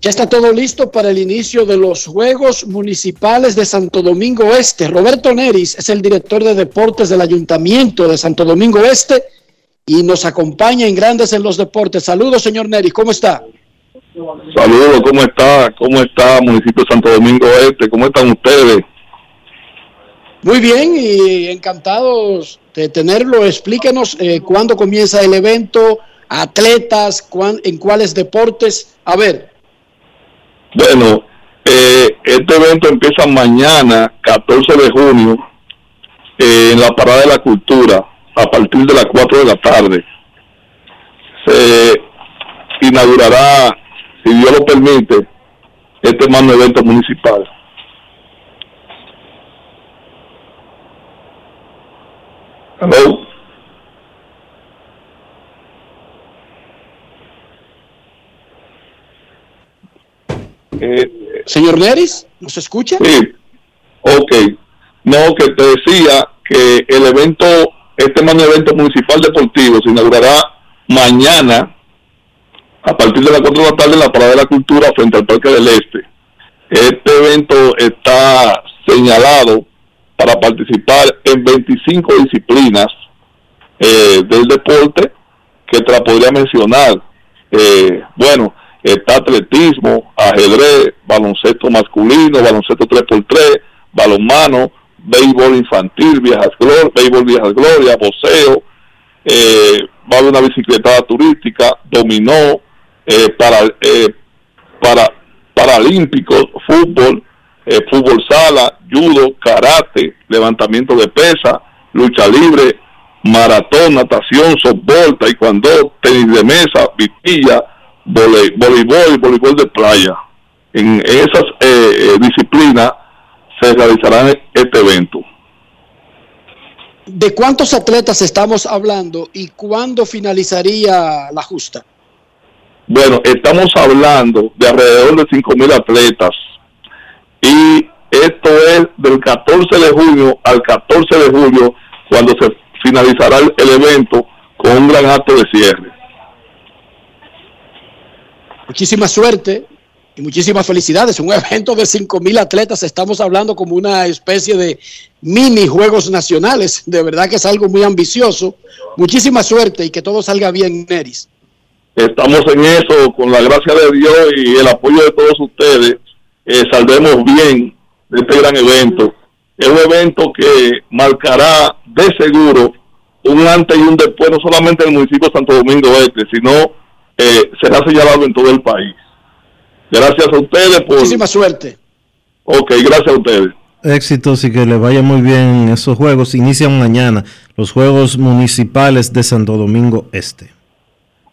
Ya está todo listo para el inicio de los Juegos Municipales de Santo Domingo Este. Roberto Neris es el director de deportes del Ayuntamiento de Santo Domingo Este y nos acompaña en Grandes en los Deportes. Saludos, señor Neris, ¿cómo está? Saludos, ¿cómo está? ¿Cómo está, municipio de Santo Domingo Este? ¿Cómo están ustedes? Muy bien y encantados de tenerlo. Explíquenos eh, cuándo comienza el evento, atletas, cuán- en cuáles deportes. A ver, Bueno, eh, este evento empieza mañana, 14 de junio, eh, en la Parada de la Cultura, a partir de las 4 de la tarde. Se inaugurará, si Dios lo permite, este magno evento municipal. Hello. Eh, señor Neris, ¿nos escucha? Sí, ok. No, que te decía que el evento, este magno evento municipal deportivo se inaugurará mañana a partir de las 4 de la tarde en la Parada de la Cultura frente al Parque del Este. Este evento está señalado para participar en 25 disciplinas eh, del deporte que te la podría mencionar. Eh, bueno, está atletismo, ajedrez, baloncesto masculino, baloncesto 3x3, balonmano, béisbol infantil, viejas glorias, béisbol viejas glorias, boxeo, eh, va a una bicicletada turística, dominó, eh, para, eh, para paralímpicos, fútbol, eh, fútbol sala, judo, karate, levantamiento de pesa, lucha libre, maratón, natación, softball, taekwondo, tenis de mesa, vitilla, vole- voleibol y voleibol de playa. En esas eh, eh, disciplinas se realizará este evento. ¿de cuántos atletas estamos hablando y cuándo finalizaría la justa? Bueno, estamos hablando de alrededor de 5.000 atletas y esto es del 14 de junio al 14 de julio cuando se finalizará el evento con un gran acto de cierre. Muchísima suerte y muchísimas felicidades. Un evento de 5 mil atletas, estamos hablando como una especie de mini Juegos Nacionales. De verdad que es algo muy ambicioso. Muchísima suerte y que todo salga bien, Neris. Estamos en eso, con la gracia de Dios y el apoyo de todos ustedes, eh, saldremos bien de este gran evento. Es un evento que marcará de seguro un antes y un después, no solamente en el municipio de Santo Domingo Este, sino eh, será señalado en todo el país. Gracias a ustedes por... Muchísima suerte. Ok, gracias a ustedes. Éxitos y que le vaya muy bien esos juegos. Inician mañana los Juegos Municipales de Santo Domingo Este.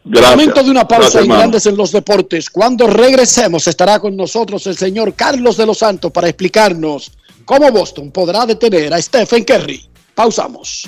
Momento de una pausa Gracias, en. Grandes en los Deportes. Cuando regresemos estará con nosotros el señor Carlos de los Santos para explicarnos cómo Boston podrá detener a Stephen Curry. Pausamos.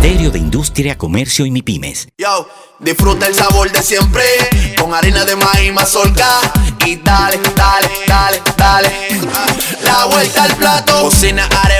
Ministerio de Industria, Comercio y MIPIMES. Yo, disfruta el sabor de siempre con harina de maíz mazorca y dale, dale, dale, dale. La vuelta al plato, cocina arepa,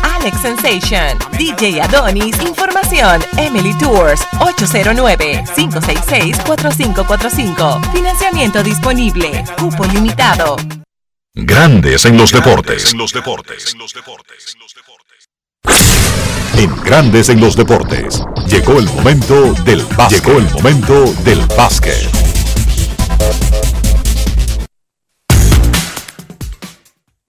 Alex Sensation, DJ Adonis, Información, Emily Tours, 809-566-4545. Financiamiento disponible, cupo limitado. Grandes en los deportes. En Grandes en los deportes. Llegó el momento del básquet. Llegó el momento del básquet.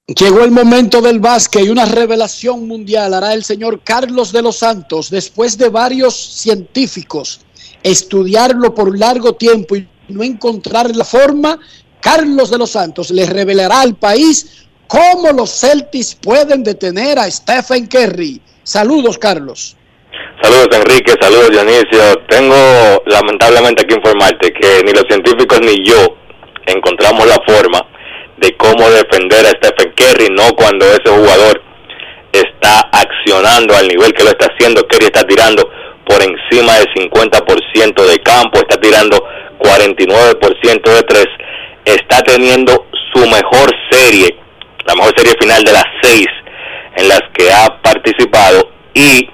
Llegó el momento del básquet y una revelación mundial hará el señor Carlos de los Santos después de varios científicos estudiarlo por largo tiempo y no encontrar la forma. Carlos de los Santos le revelará al país cómo los Celtics pueden detener a Stephen Curry. Saludos, Carlos. Saludos Enrique, saludos Dionisio. Tengo lamentablemente que informarte que ni los científicos ni yo encontramos la forma de cómo defender a Stephen Curry, no cuando ese jugador está accionando al nivel que lo está haciendo. Curry está tirando por encima del 50% de campo, está tirando 49% de tres, está teniendo su mejor serie la mejor serie final de las seis en las que ha participado y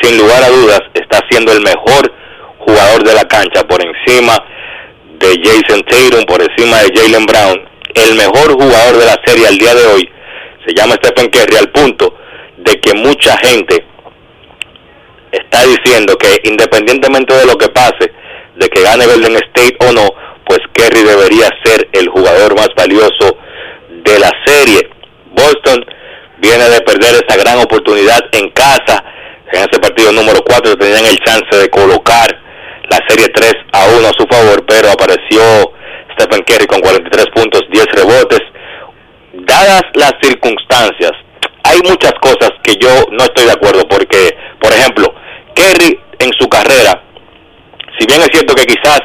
sin lugar a dudas está siendo el mejor jugador de la cancha por encima de Jason Tatum, por encima de Jalen Brown. El mejor jugador de la serie al día de hoy se llama Stephen Curry al punto de que mucha gente está diciendo que independientemente de lo que pase, de que gane Golden State o no, pues Kerry debería ser el jugador más valioso de la serie. Boston viene de perder esa gran oportunidad en casa. En ese partido número 4 tenían el chance de colocar la serie 3 a 1 a su favor, pero apareció Stephen Curry con 43 puntos, 10 rebotes. Dadas las circunstancias, hay muchas cosas que yo no estoy de acuerdo porque, por ejemplo, Kerry en su carrera, si bien es cierto que quizás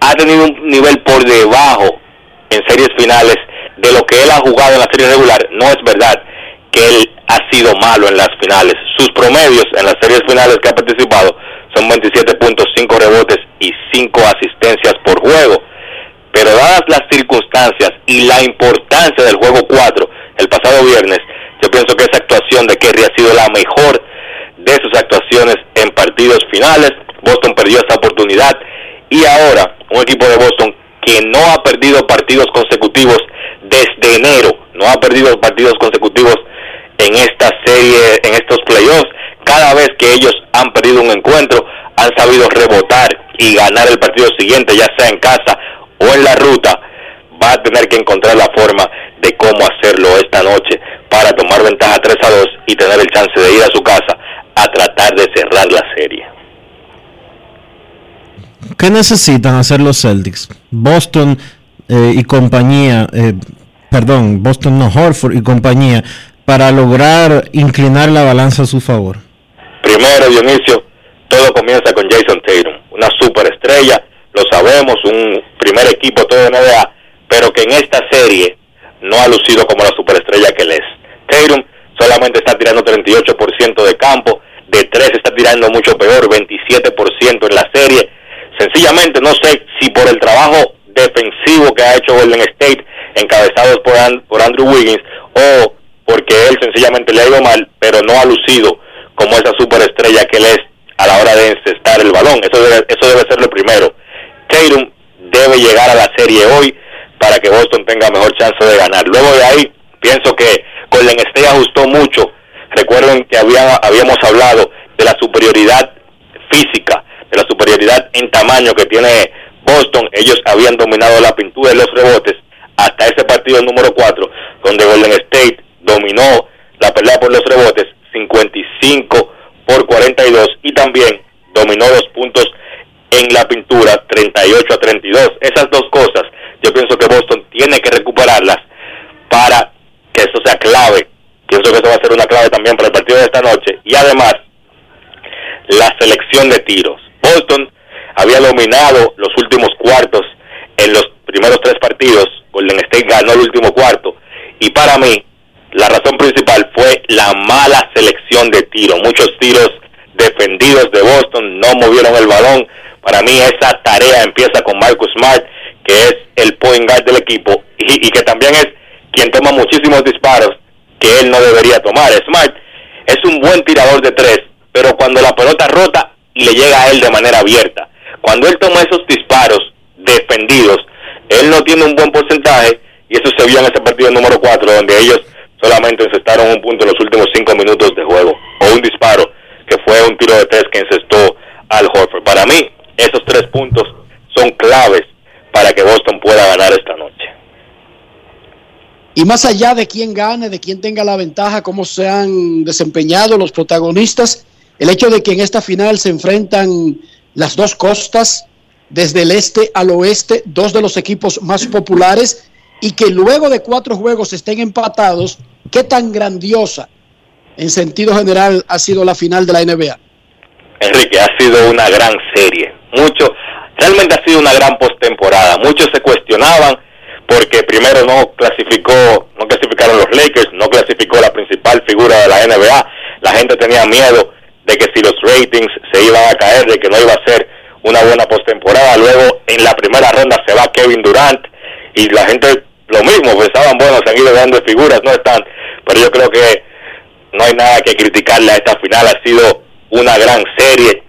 ha tenido un nivel por debajo en series finales de lo que él ha jugado en la serie regular, no es verdad que él ha sido malo en las finales. Sus promedios en las series finales que ha participado son 27 puntos, 5 rebotes y 5 asistencias por juego. Pero dadas las circunstancias y la importancia del juego 4 el pasado viernes, yo pienso que esa actuación de Kerry ha sido la mejor de sus actuaciones en partidos finales. Boston perdió esa oportunidad y ahora un equipo de Boston que no ha perdido partidos consecutivos desde enero, no ha perdido partidos consecutivos en esta serie, en estos playoffs. Cada vez que ellos han perdido un encuentro, han sabido rebotar y ganar el partido siguiente, ya sea en casa o en la ruta. Va a tener que encontrar la forma de cómo hacerlo esta noche para tomar ventaja 3 a 2 y tener el chance de ir a su casa a tratar de cerrar la serie. ¿Qué necesitan hacer los Celtics? Boston eh, y compañía, eh, perdón, Boston no, Horford y compañía, para lograr inclinar la balanza a su favor. Primero, Dionisio, todo comienza con Jason Tatum, una superestrella, lo sabemos, un primer equipo todo de NBA, pero que en esta serie no ha lucido como la superestrella que él es. Tatum solamente está tirando 38% de campo, de 3 está tirando mucho peor, 27% en la serie. Sencillamente no sé si por el trabajo defensivo que ha hecho Golden State, encabezados por, por Andrew Wiggins, o porque él sencillamente le ha ido mal, pero no ha lucido como esa superestrella que él es a la hora de encestar el balón. Eso debe, eso debe ser lo primero. Tatum debe llegar a la serie hoy para que Boston tenga mejor chance de ganar. Luego de ahí, pienso que Golden State ajustó mucho. Recuerden que había, habíamos hablado de la superioridad física, de la superioridad en tamaño que tiene Boston. Ellos habían dominado la pintura de los rebotes hasta ese partido número 4, donde Golden State dominó la pelea por los rebotes 55 por 42 y también dominó los puntos en la pintura 38 a 32. Esas dos cosas yo pienso que Boston tiene que recuperarlas para que eso sea clave. Pienso que eso va a ser una clave también para el partido de esta noche. Y además, la selección de tiros. Boston había dominado los últimos cuartos en los primeros tres partidos. Golden State ganó el último cuarto. Y para mí, la razón principal fue la mala selección de tiros. Muchos tiros defendidos de Boston no movieron el balón. Para mí esa tarea empieza con Marcus Smart, que es el point guard del equipo y, que también es quien toma muchísimos disparos que él no debería tomar. Smart es un buen tirador de tres, pero cuando la pelota rota y le llega a él de manera abierta, cuando él toma esos disparos defendidos, él no tiene un buen porcentaje y eso se vio en ese partido número 4 donde ellos solamente encestaron un punto en los últimos cinco minutos de juego o un disparo que fue un tiro de tres que encestó al Horford. Para mí, esos tres puntos son claves para que Boston pueda ganar esta noche. Y más allá de quién gane, de quién tenga la ventaja, cómo se han desempeñado los protagonistas, el hecho de que en esta final se enfrentan las dos costas, desde el este al oeste, dos de los equipos más populares, y que luego de cuatro juegos estén empatados, ¿qué tan grandiosa en sentido general ha sido la final de la NBA? Enrique, ha sido una gran serie. Mucho, realmente ha sido una gran postemporada. Muchos se cuestionaban porque primero no clasificó, no clasificaron los Lakers, no clasificó la principal figura de la NBA. La gente tenía miedo de que si los ratings se iban a caer, de que no iba a ser una buena postemporada. Luego en la primera ronda se va Kevin Durant y la gente lo mismo, pues estaban buenos, han ido dando figuras, no están, pero yo creo que no hay nada que criticarle a esta final, ha sido una gran serie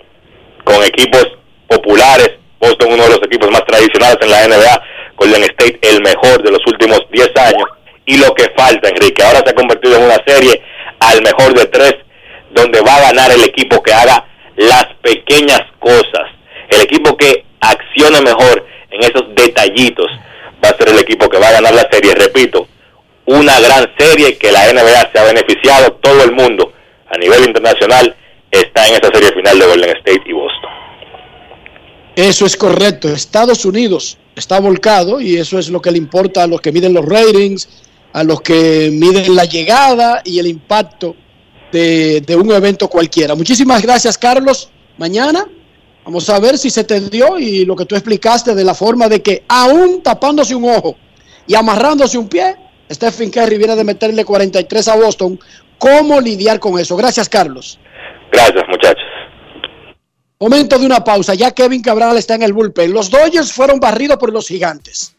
con equipos populares, Boston uno de los equipos más tradicionales en la NBA, Golden State el mejor de los últimos 10 años, y lo que falta, Enrique, ahora se ha convertido en una serie al mejor de tres, donde va a ganar el equipo que haga las pequeñas cosas, el equipo que accione mejor en esos detallitos, va a ser el equipo que va a ganar la serie, repito, una gran serie que la NBA se ha beneficiado, todo el mundo a nivel internacional está en esa serie final de Golden State y Boston. Eso es correcto. Estados Unidos está volcado y eso es lo que le importa a los que miden los ratings, a los que miden la llegada y el impacto de, de un evento cualquiera. Muchísimas gracias, Carlos. Mañana vamos a ver si se te dio y lo que tú explicaste de la forma de que aún tapándose un ojo y amarrándose un pie, Stephen Curry viene de meterle 43 a Boston. ¿Cómo lidiar con eso? Gracias, Carlos. Gracias, muchachos. Momento de una pausa. Ya Kevin Cabral está en el bullpen. Los Dodgers fueron barridos por los gigantes.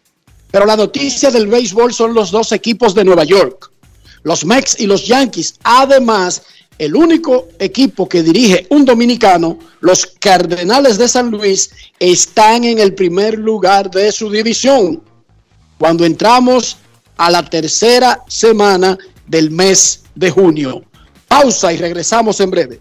Pero la noticia del béisbol son los dos equipos de Nueva York. Los Mex y los Yankees. Además, el único equipo que dirige un dominicano, los Cardenales de San Luis, están en el primer lugar de su división. Cuando entramos a la tercera semana del mes de junio. Pausa y regresamos en breve.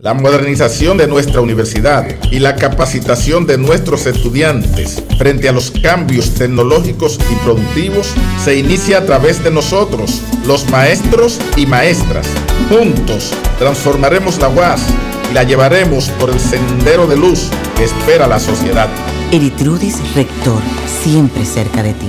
La modernización de nuestra universidad y la capacitación de nuestros estudiantes frente a los cambios tecnológicos y productivos se inicia a través de nosotros, los maestros y maestras. Juntos transformaremos la UAS y la llevaremos por el sendero de luz que espera la sociedad. Eritrudis Rector, siempre cerca de ti.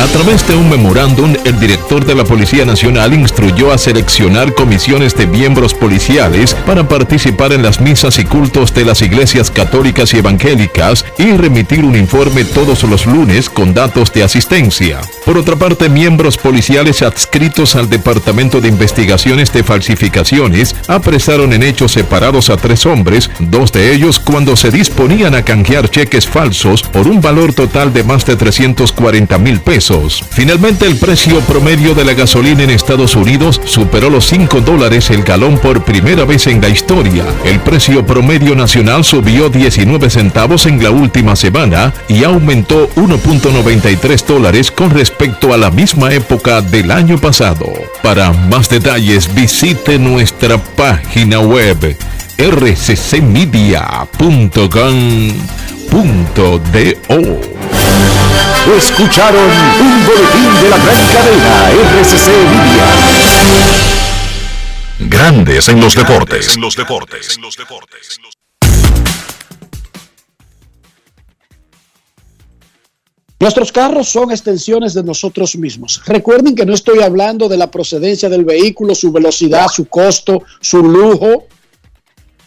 A través de un memorándum, el director de la Policía Nacional instruyó a seleccionar comisiones de miembros policiales para participar en las misas y cultos de las iglesias católicas y evangélicas y remitir un informe todos los lunes con datos de asistencia. Por otra parte, miembros policiales adscritos al Departamento de Investigaciones de Falsificaciones apresaron en hechos separados a tres hombres, dos de ellos cuando se disponían a canjear cheques falsos por un valor total de más de 340 mil pesos. Finalmente, el precio promedio de la gasolina en Estados Unidos superó los 5 dólares el galón por primera vez en la historia. El precio promedio nacional subió 19 centavos en la última semana y aumentó 1.93 dólares con respecto a la misma época del año pasado. Para más detalles visite nuestra página web rccmedia.com.do. Escucharon un boletín de la gran cadena RCC Media. Grandes en los deportes. En los deportes. Nuestros carros son extensiones de nosotros mismos. Recuerden que no estoy hablando de la procedencia del vehículo, su velocidad, su costo, su lujo,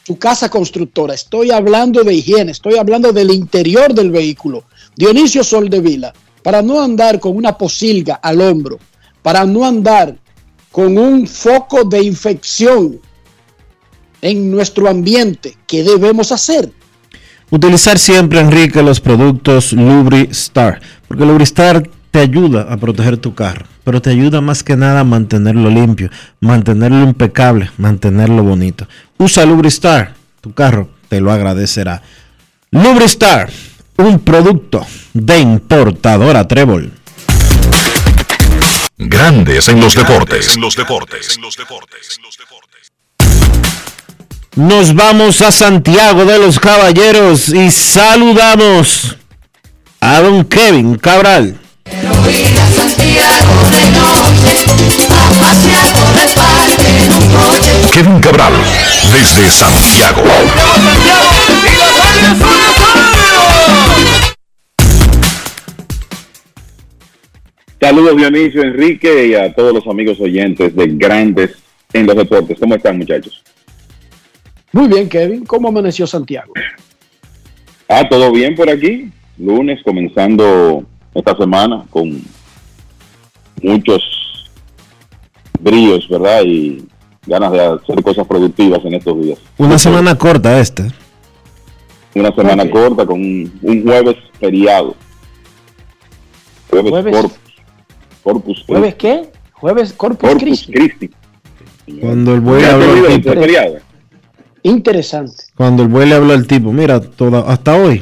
su casa constructora. Estoy hablando de higiene, estoy hablando del interior del vehículo. Dionisio Soldevila, para no andar con una posilga al hombro, para no andar con un foco de infección en nuestro ambiente, ¿qué debemos hacer? Utilizar siempre, Enrique, los productos Lubristar, porque Lubristar te ayuda a proteger tu carro, pero te ayuda más que nada a mantenerlo limpio, mantenerlo impecable, mantenerlo bonito. Usa Lubristar, tu carro te lo agradecerá. Lubristar, un producto de importadora Trébol. Grandes en los deportes. En los deportes. Nos vamos a Santiago de los Caballeros y saludamos a don Kevin Cabral. Kevin Cabral, desde Santiago. Saludos Dionisio, Enrique y a todos los amigos oyentes de Grandes en los Deportes. ¿Cómo están muchachos? Muy bien, Kevin. ¿Cómo amaneció Santiago? Ah, todo bien por aquí. Lunes comenzando esta semana con muchos bríos, ¿verdad? Y ganas de hacer cosas productivas en estos días. Una semana corta esta. Una semana corta con un, un jueves feriado. Jueves, Jueves. Corpus. Corpus ¿Jueves qué? Jueves Corpus, Corpus Christi. Christi. Cuando el buey ¿Ya habló al tipo? Interesante. cuando el buey le habló al tipo, mira, toda, hasta hoy.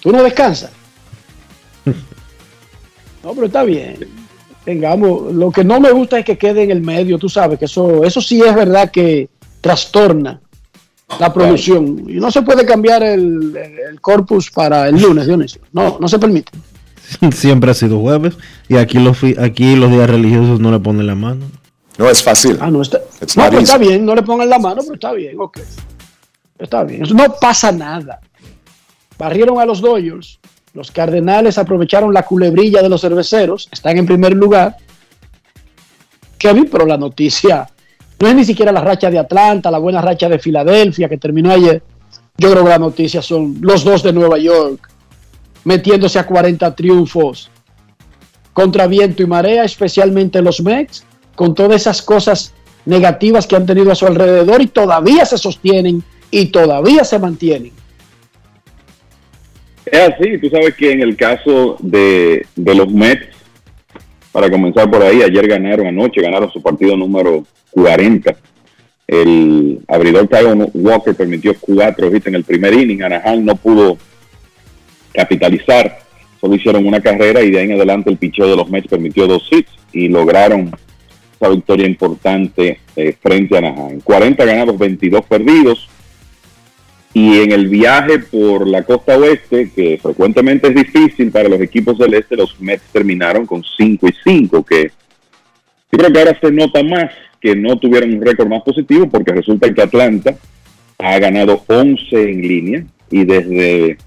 ¿Tú no descansas? No, pero está bien. Tengamos, lo que no me gusta es que quede en el medio, tú sabes que eso, eso sí es verdad que trastorna la producción. Y no se puede cambiar el, el- el corpus para el lunes, Dionisio. No, no se permite. Siempre ha sido jueves y aquí los, fi- aquí los días religiosos no le ponen la mano. No es fácil. Ah, no está. No, pero está bien, no le pongan la mano, pero está bien, ok. Está bien. No pasa nada. Barrieron a los Dodgers. Los Cardenales aprovecharon la culebrilla de los cerveceros. Están en primer lugar. Kevin, pero la noticia no es ni siquiera la racha de Atlanta, la buena racha de Filadelfia que terminó ayer. Yo creo que la noticia son los dos de Nueva York metiéndose a 40 triunfos contra viento y marea, especialmente los Mets, con todas esas cosas negativas que han tenido a su alrededor y todavía se sostienen y todavía se mantienen. Es así, tú sabes que en el caso de, de los Mets, para comenzar por ahí, ayer ganaron anoche, ganaron su partido número 40. El abridor Kyle Walker permitió cuatro hits en el primer inning. Anaheim no pudo capitalizar, solo hicieron una carrera y de ahí en adelante el picheo de los Mets permitió dos hits y lograron esa victoria importante eh, frente a Anaheim. 40 ganados, 22 perdidos. Y en el viaje por la costa oeste, que frecuentemente es difícil para los equipos del este, los Mets terminaron con 5 y 5, que yo creo que ahora se nota más que no tuvieron un récord más positivo, porque resulta que Atlanta ha ganado 11 en línea y desde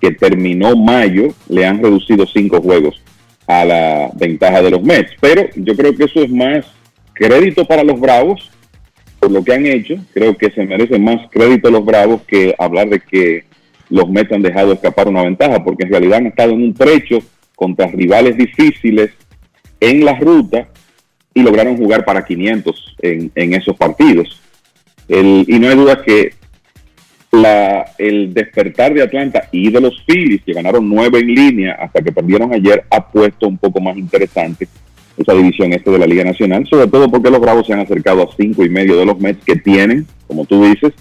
que terminó mayo le han reducido 5 juegos a la ventaja de los Mets. Pero yo creo que eso es más crédito para los Bravos por lo que han hecho. Creo que se merece más crédito los Bravos que hablar de que los Mets han dejado escapar una ventaja, porque en realidad han estado en un trecho contra rivales difíciles en la ruta y lograron jugar para 500 en, esos partidos. Y no hay duda que la, el despertar de Atlanta y de los Phillies, que ganaron nueve en línea hasta que perdieron ayer, ha puesto un poco más interesante esa división este de la Liga Nacional, sobre todo porque los Bravos se han acercado a cinco y medio de los Mets que tienen, como tú dices,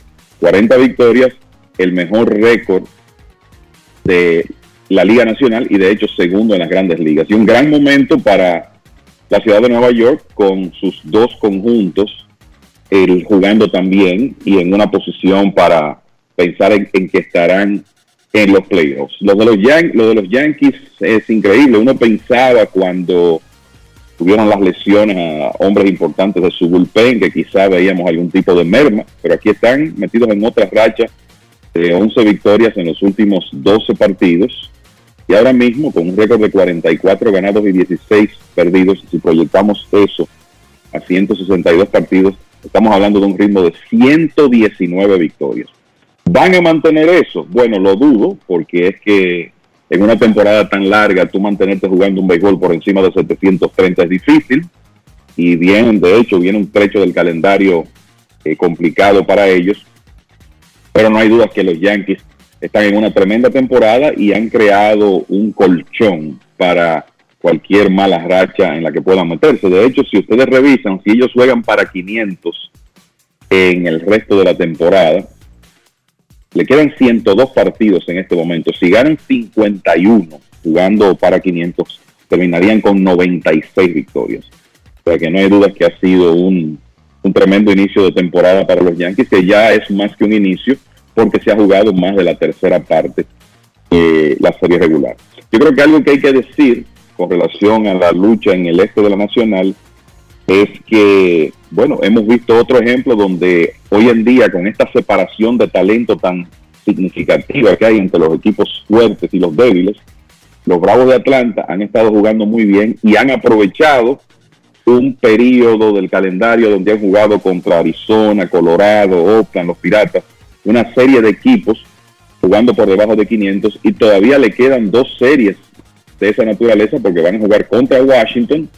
40 victorias, el mejor récord de la Liga Nacional y de hecho segundo en las grandes ligas. Y un gran momento para la ciudad de Nueva York con sus dos conjuntos el, jugando también y en una posición para pensar en, en que estarán en los playoffs. Lo de los, lo de los Yankees es increíble. Uno pensaba cuando tuvieron las lesiones a hombres importantes de su bullpen que quizá veíamos algún tipo de merma, pero aquí están metidos en otra racha de 11 victorias en los últimos 12 partidos y ahora mismo con un récord de 44 ganados y 16 perdidos, si proyectamos eso a 162 partidos, estamos hablando de un ritmo de 119 victorias. ¿Van a mantener eso? Bueno, lo dudo, porque es que en una temporada tan larga, tú mantenerte jugando un béisbol por encima de 730 es difícil. Y bien, de hecho, viene un trecho del calendario eh, complicado para ellos. Pero no hay duda que los Yankees están en una tremenda temporada y han creado un colchón para cualquier mala racha en la que puedan meterse. De hecho, si ustedes revisan, si ellos juegan para 500 en el resto de la temporada, le quedan 102 partidos en este momento. Si ganan 51 jugando para 500, terminarían con 96 victorias. O sea que no hay duda que ha sido un, un tremendo inicio de temporada para los Yankees, que ya es más que un inicio, porque se ha jugado más de la tercera parte de la serie regular. Yo creo que algo que hay que decir con relación a la lucha en el este de la Nacional es que, bueno, hemos visto otro ejemplo donde hoy en día con esta separación de talento tan significativa que hay entre los equipos fuertes y los débiles, los Bravos de Atlanta han estado jugando muy bien y han aprovechado un periodo del calendario donde han jugado contra Arizona, Colorado, Oakland, los Piratas, una serie de equipos jugando por debajo de 500 y todavía le quedan dos series de esa naturaleza porque van a jugar contra Washington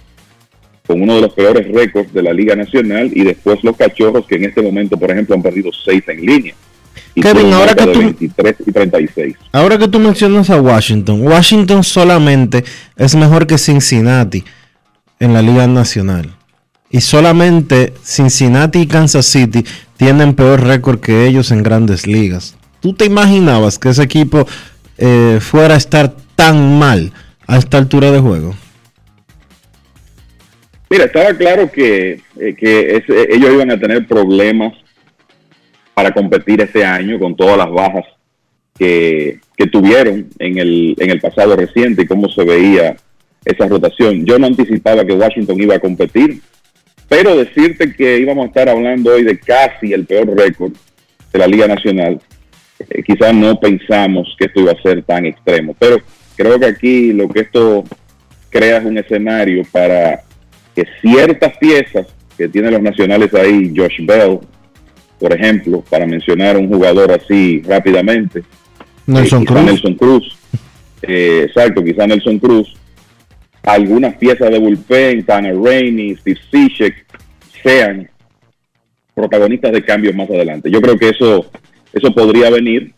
con uno de los peores récords de la Liga Nacional y después los Cachorros que en este momento, por ejemplo, han perdido seis en línea. Y Kevin, ahora que tú- 23 y 36. Ahora que tú mencionas a Washington, Washington solamente es mejor que Cincinnati en la Liga Nacional. Y solamente Cincinnati y Kansas City tienen peor récord que ellos en grandes ligas. ¿Tú te imaginabas que ese equipo eh, fuera a estar tan mal a esta altura de juego? Mira, estaba claro que, eh, que ese- ellos iban a tener problemas para competir este año con todas las bajas que, que tuvieron en el, en el pasado reciente y cómo se veía esa rotación. Yo no anticipaba que Washington iba a competir, pero decirte que íbamos a estar hablando hoy de casi el peor récord de la Liga Nacional, eh, quizás no pensamos que esto iba a ser tan extremo, pero creo que aquí lo que esto crea es un escenario para que ciertas piezas que tienen los nacionales ahí, Josh Bell, por ejemplo, para mencionar un jugador así rápidamente, Nelson eh, Cruz. Nelson Cruz, eh, exacto, quizá Nelson Cruz, algunas piezas de bullpen, Tanner Rainey, Steve Cishek, sean protagonistas de cambios más adelante. Yo creo que eso, eso podría venir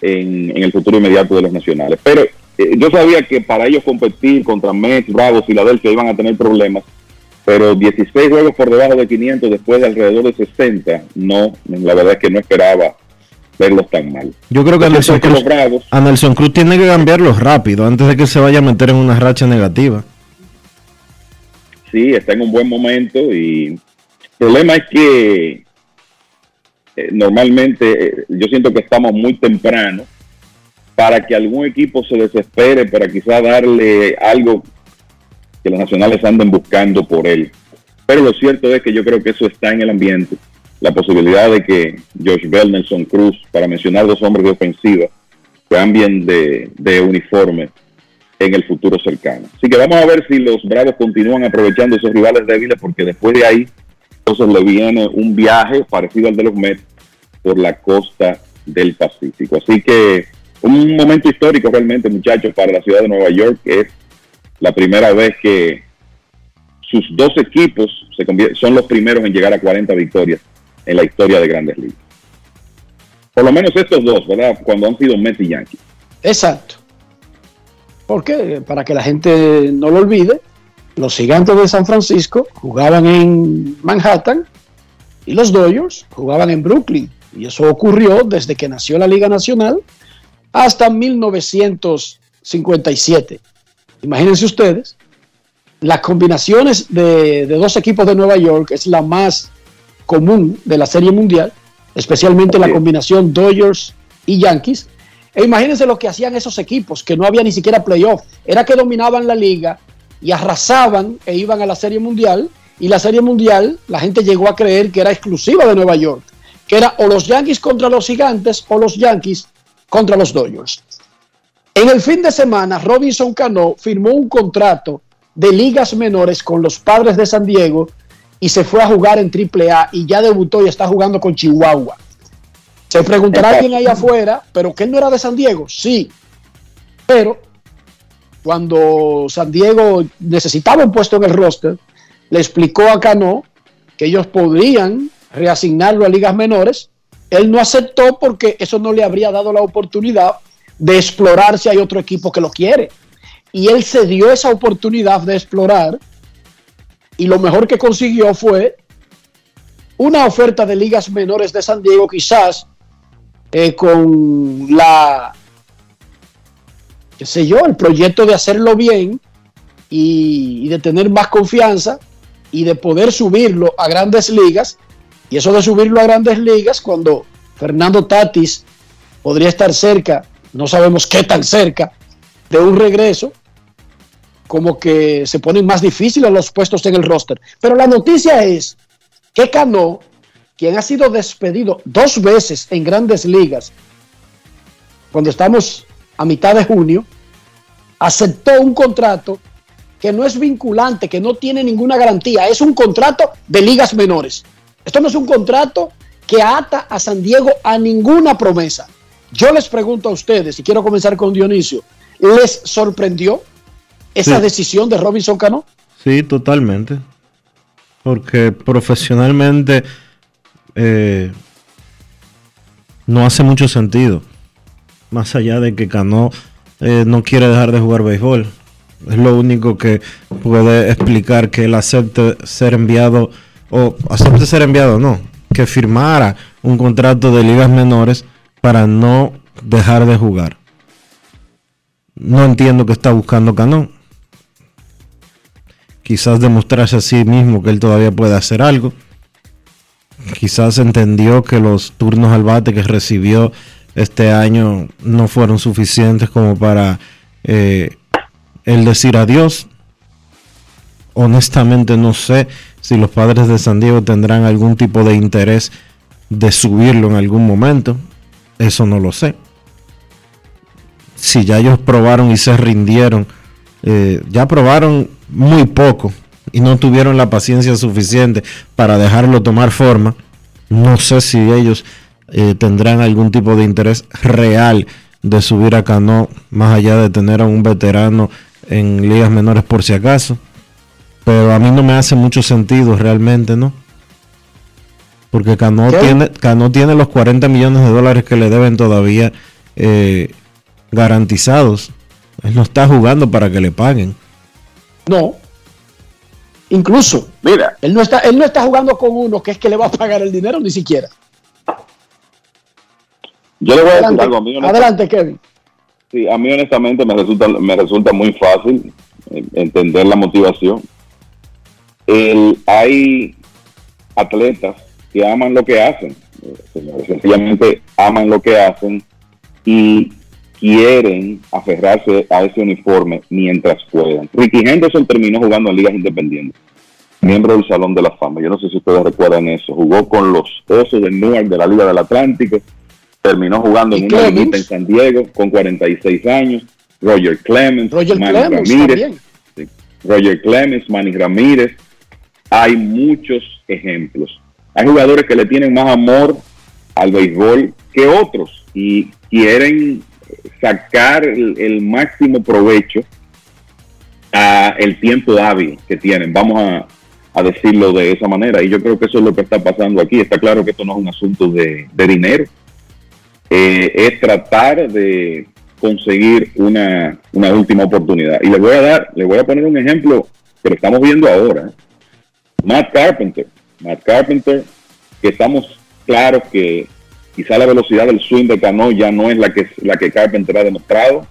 en, en el futuro inmediato de los nacionales. Pero eh, yo sabía que para ellos competir contra Mets, Bravos, Filadelfia iban a tener problemas, pero 16 juegos por debajo de 500 después de alrededor de 60, no, la verdad es que no esperaba verlos tan mal. Yo creo que a Nelson, Cruz, Bravos, a Nelson Cruz tiene que cambiarlo rápido antes de que se vaya a meter en una racha negativa. sí, está en un buen momento y el problema es que eh, normalmente eh, yo siento que estamos muy temprano para que algún equipo se desespere para quizá darle algo los nacionales anden buscando por él. Pero lo cierto es que yo creo que eso está en el ambiente. La posibilidad de que Josh Bell, Nelson Cruz, para mencionar dos hombres de ofensiva, cambien de, de uniforme en el futuro cercano. Así que vamos a ver si los Bravos continúan aprovechando esos rivales débiles, porque después de ahí, entonces le viene un viaje parecido al de los Mets por la costa del Pacífico. Así que un momento histórico realmente, muchachos, para la ciudad de Nueva York, es la primera vez que sus dos equipos se son los primeros en llegar a 40 victorias en la historia de Grandes Ligas. Por lo menos estos dos, ¿verdad? Cuando han sido Mets y Yankees. Exacto. ¿Por qué? Para que la gente no lo olvide, los gigantes de San Francisco jugaban en Manhattan y los Dodgers jugaban en Brooklyn. Y eso ocurrió desde que nació la Liga Nacional hasta 1957. Imagínense ustedes las combinaciones de, de dos equipos de Nueva York es la más común de la Serie Mundial, especialmente la combinación Dodgers y Yankees. E imagínense lo que hacían esos equipos, que no había ni siquiera playoff. Era que dominaban la liga y arrasaban e iban a la Serie Mundial. Y la Serie Mundial, la gente llegó a creer que era exclusiva de Nueva York, que era o los Yankees contra los Gigantes o los Yankees contra los Dodgers. En el fin de semana, Robinson Cano firmó un contrato de ligas menores con los padres de San Diego y se fue a jugar en AAA y ya debutó y está jugando con Chihuahua. Se preguntará alguien ahí afuera, pero que él no era de San Diego. Sí, pero cuando San Diego necesitaba un puesto en el roster, le explicó a Cano que ellos podrían reasignarlo a ligas menores. Él no aceptó porque eso no le habría dado la oportunidad de explorar si hay otro equipo que lo quiere. Y él se dio esa oportunidad de explorar y lo mejor que consiguió fue una oferta de ligas menores de San Diego, quizás eh, con la, qué sé yo, el proyecto de hacerlo bien y, y de tener más confianza y de poder subirlo a grandes ligas. Y eso de subirlo a grandes ligas, cuando Fernando Tatis podría estar cerca, no sabemos qué tan cerca, de un regreso, como que se ponen más difíciles los puestos en el roster. Pero la noticia es que Cano, quien ha sido despedido dos veces en grandes ligas, cuando estamos a mitad de junio, aceptó un contrato que no es vinculante, que no tiene ninguna garantía, es un contrato de ligas menores. Esto no es un contrato que ata a San Diego a ninguna promesa. Yo les pregunto a ustedes, y quiero comenzar con Dionisio, ¿les sorprendió esa Sí. decisión de Robinson Cano? Sí, totalmente. Porque profesionalmente eh, no hace mucho sentido. Más allá de que Cano eh, no quiere dejar de jugar béisbol. Es lo único que puede explicar que él acepte ser enviado, o acepte ser enviado, no, que firmara un contrato de ligas menores para no dejar de jugar. No entiendo qué está buscando Cano quizás demostrarse a sí mismo que él todavía puede hacer algo. Quizás entendió que los turnos al bate que recibió este año no fueron suficientes como para eh, él decir adiós. Honestamente no sé si los padres de San Diego tendrán algún tipo de interés de subirlo en algún momento. Eso no lo sé. Si ya ellos probaron y se rindieron, eh, ya probaron muy poco y no tuvieron la paciencia suficiente para dejarlo tomar forma, no sé si ellos eh, tendrán algún tipo de interés real de subir a Cano más allá de tener a un veterano en ligas menores por si acaso. Pero a mí no me hace mucho sentido realmente, ¿no? Porque Cano ¿Qué? tiene, Cano tiene los 40 millones de dólares que le deben todavía eh, garantizados. Él no está jugando para que le paguen. No. Incluso, Mira, él no está, él no está jugando con uno que es que le va a pagar el dinero ni siquiera. yo le voy a decir Adelante, algo a mí. honest- adelante Kevin. Sí, a mí honestamente me resulta, me resulta muy fácil eh, entender la motivación. El, hay atletas que aman lo que hacen, eh, señores, sencillamente aman lo que hacen y quieren aferrarse a ese uniforme mientras puedan. Ricky Henderson terminó jugando en ligas independientes, miembro del Salón de la Fama. Yo no sé si ustedes recuerdan eso. Jugó con los Osos de Newark de la Liga del Atlántico, terminó jugando en una liguita en San Diego con 46 años. Roger Clemens, Roger Manny Clemens Ramírez, sí, Roger Clemens, Manny Ramírez. Hay muchos ejemplos. Hay jugadores que le tienen más amor al béisbol que otros y quieren sacar el, máximo provecho a el tiempo hábil que tienen. Vamos a, a decirlo de esa manera. Y yo creo que eso es lo que está pasando aquí. Está claro que esto no es un asunto de, dinero. Eh, es tratar de conseguir una, una última oportunidad. Y le voy a dar, le voy a poner un ejemplo que lo estamos viendo ahora. Matt Carpenter. Matt Carpenter, que estamos claros que quizá la velocidad del swing de Cano ya no es la que, la que Carpenter ha demostrado,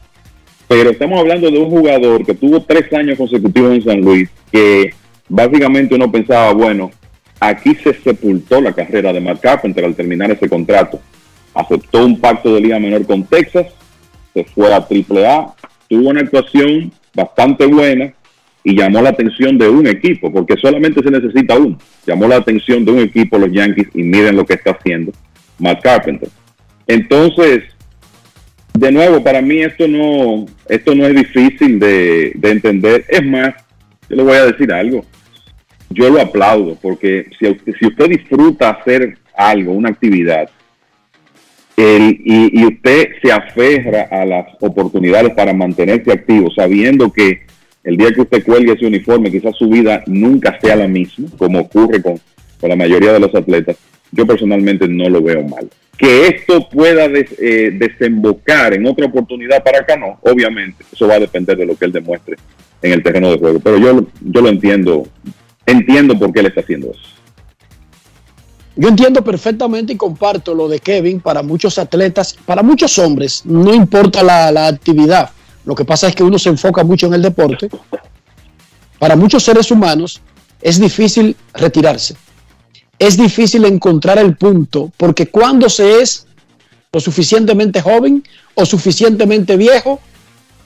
Pero estamos hablando de un jugador que tuvo tres años consecutivos en San Luis, que básicamente uno pensaba, bueno, aquí se sepultó la carrera de Mark Carpenter al terminar ese contrato. Aceptó un pacto de liga menor con Texas, se fue a AAA, tuvo una actuación bastante buena y llamó la atención de un equipo, porque solamente se necesita uno. Llamó la atención de un equipo, los Yankees, y miren lo que está haciendo Mark Carpenter. Entonces, de nuevo, para mí esto no, esto no es difícil de, de entender. Es más, yo le voy a decir algo. Yo lo aplaudo, porque si, usted- si usted disfruta hacer algo, una actividad, el- y, y usted se aferra a las oportunidades para mantenerse activo, sabiendo que el día que usted cuelgue ese uniforme, quizás su vida nunca sea la misma, como ocurre con, con la mayoría de los atletas, yo personalmente no lo veo mal. Que esto pueda des- eh, desembocar en otra oportunidad para acá, no, obviamente, eso va a depender de lo que él demuestre en el terreno de juego, pero yo, yo lo entiendo, entiendo por qué él está haciendo eso. Yo entiendo perfectamente y comparto lo de Kevin para muchos atletas, para muchos hombres, no importa la, la actividad. Lo que pasa es que uno se enfoca mucho en el deporte. Para muchos seres humanos es difícil retirarse. Es difícil encontrar el punto, porque cuando se es lo suficientemente joven o suficientemente viejo,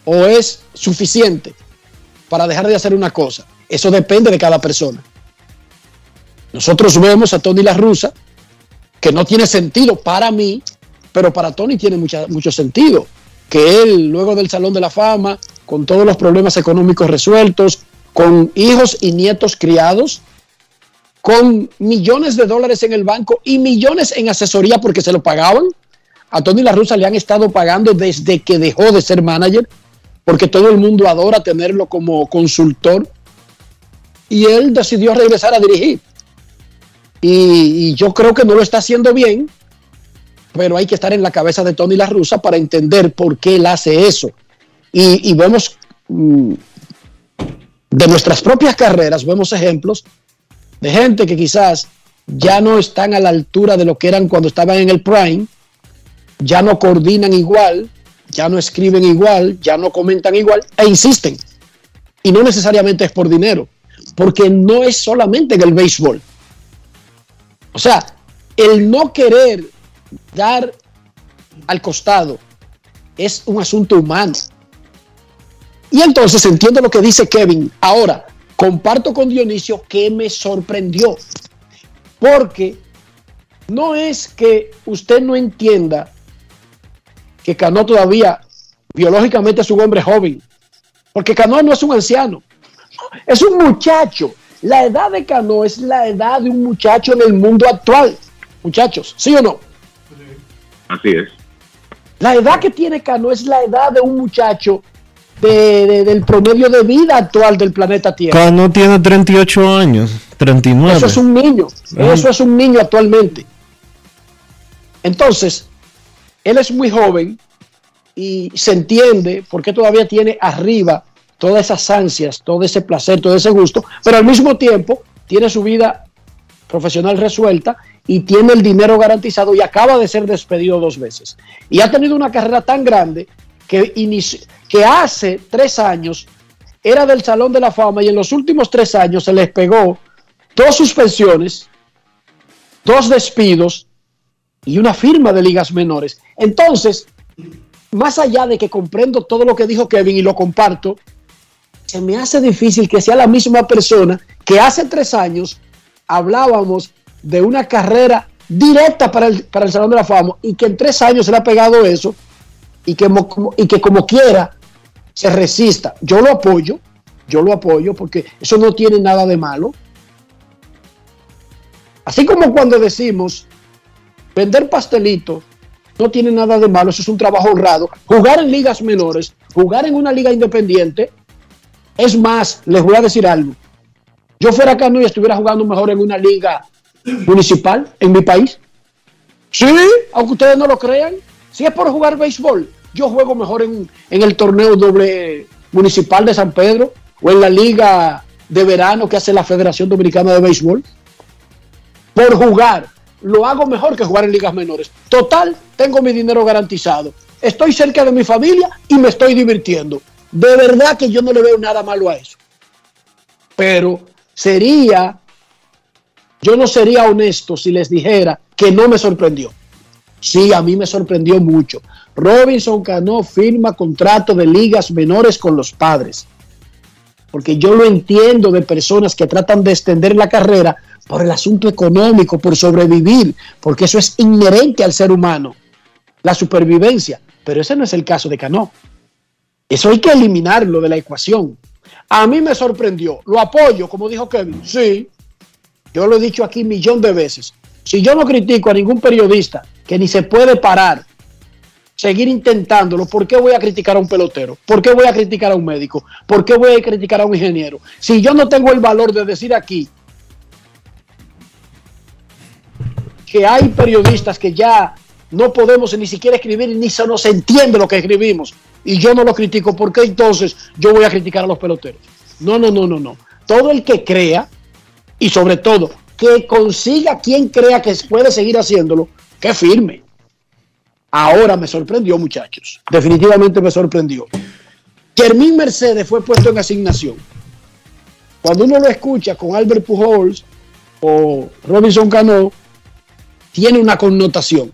o es suficiente para dejar de hacer una cosa. Eso depende de cada persona. Nosotros vemos a Tony La Russa, que no tiene sentido para mí, pero para Tony tiene mucha- mucho sentido. Que él, luego del Salón de la Fama, con todos los problemas económicos resueltos, con hijos y nietos criados, con millones de dólares en el banco y millones en asesoría porque se lo pagaban. A Tony La Russa le han estado pagando desde que dejó de ser manager, porque todo el mundo adora tenerlo como consultor. Y él decidió regresar a dirigir. Y, y yo creo que no lo está haciendo bien, pero hay que estar en la cabeza de Tony La Russa para entender por qué él hace eso. Y, vemos mm, de nuestras propias carreras, vemos ejemplos de gente que quizás ya no están a la altura de lo que eran cuando estaban en el prime, ya no coordinan igual, ya no escriben igual, ya no comentan igual, e insisten. Y no necesariamente es por dinero, porque no es solamente en el béisbol. O sea, el no querer dar al costado es un asunto humano. Y entonces entiendo lo que dice Kevin. Ahora, comparto con Dionisio que me sorprendió. Porque no es que usted no entienda que Cano todavía biológicamente es un hombre joven. Porque Cano no es un anciano. Es un muchacho. La edad de Cano es la edad de un muchacho en el mundo actual. Muchachos, ¿sí o no? Así es. La edad que tiene Cano es la edad de un muchacho de- de- del promedio de vida actual del planeta Tierra. Cano tiene 38 años, 39. Eso es un niño. Ah. Eso es un niño actualmente. Entonces, él es muy joven y se entiende por qué todavía tiene arriba todas esas ansias, todo ese placer, todo ese gusto, pero al mismo tiempo tiene su vida profesional resuelta y tiene el dinero garantizado y acaba de ser despedido dos veces. Y ha tenido una carrera tan grande que, que hace tres años era del Salón de la Fama y en los últimos tres años se les pegó dos suspensiones, dos despidos y una firma de ligas menores. Entonces, más allá de que comprendo todo lo que dijo Kevin y lo comparto, se me hace difícil que sea la misma persona que hace tres años hablábamos de una carrera directa para el, para el Salón de la Fama y que en tres años se le ha pegado eso y que, y que como quiera se resista. Yo lo apoyo, yo lo apoyo porque eso no tiene nada de malo. Así como cuando decimos vender pastelito no tiene nada de malo, eso es un trabajo honrado. Jugar en ligas menores, jugar en una liga independiente, es más, les voy a decir algo. Yo fuera acá y estuviera jugando mejor en una liga municipal en mi país. Sí, aunque ustedes no lo crean. Si es por jugar béisbol, yo juego mejor en, en el torneo doble municipal de San Pedro o en la liga de verano que hace la Federación Dominicana de Béisbol. Por jugar, lo hago mejor que jugar en ligas menores. Total, tengo mi dinero garantizado. estoy cerca de mi familia y me estoy divirtiendo. De verdad que yo no le veo nada malo a eso. Pero sería, yo no sería honesto si les dijera que no me sorprendió. Sí, a mí me sorprendió mucho. Robinson Cano firma contrato de ligas menores con los padres. Porque yo lo entiendo de personas que tratan de extender la carrera por el asunto económico, por sobrevivir, porque eso es inherente al ser humano, la supervivencia. Pero ese no es el caso de Cano. Eso hay que eliminarlo de la ecuación. A mí me sorprendió. Lo apoyo, como dijo Kevin. Sí. Yo lo he dicho aquí millón de veces. Si yo no critico a ningún periodista que ni se puede parar, seguir intentándolo, ¿por qué voy a criticar a un pelotero? ¿Por qué voy a criticar a un médico? ¿Por qué voy a criticar a un ingeniero? Si yo no tengo el valor de decir aquí que hay periodistas que ya no podemos ni siquiera escribir ni se nos entiende lo que escribimos y yo no lo critico, ¿por qué entonces yo voy a criticar a los peloteros? No, no, no, no, no. Todo el que crea y sobre todo que consiga quien crea que puede seguir haciéndolo, que firme. Ahora me sorprendió, muchachos. Definitivamente me sorprendió. Germín Mercedes fue puesto en asignación. Cuando uno lo escucha con Albert Pujols o Robinson Cano, tiene una connotación.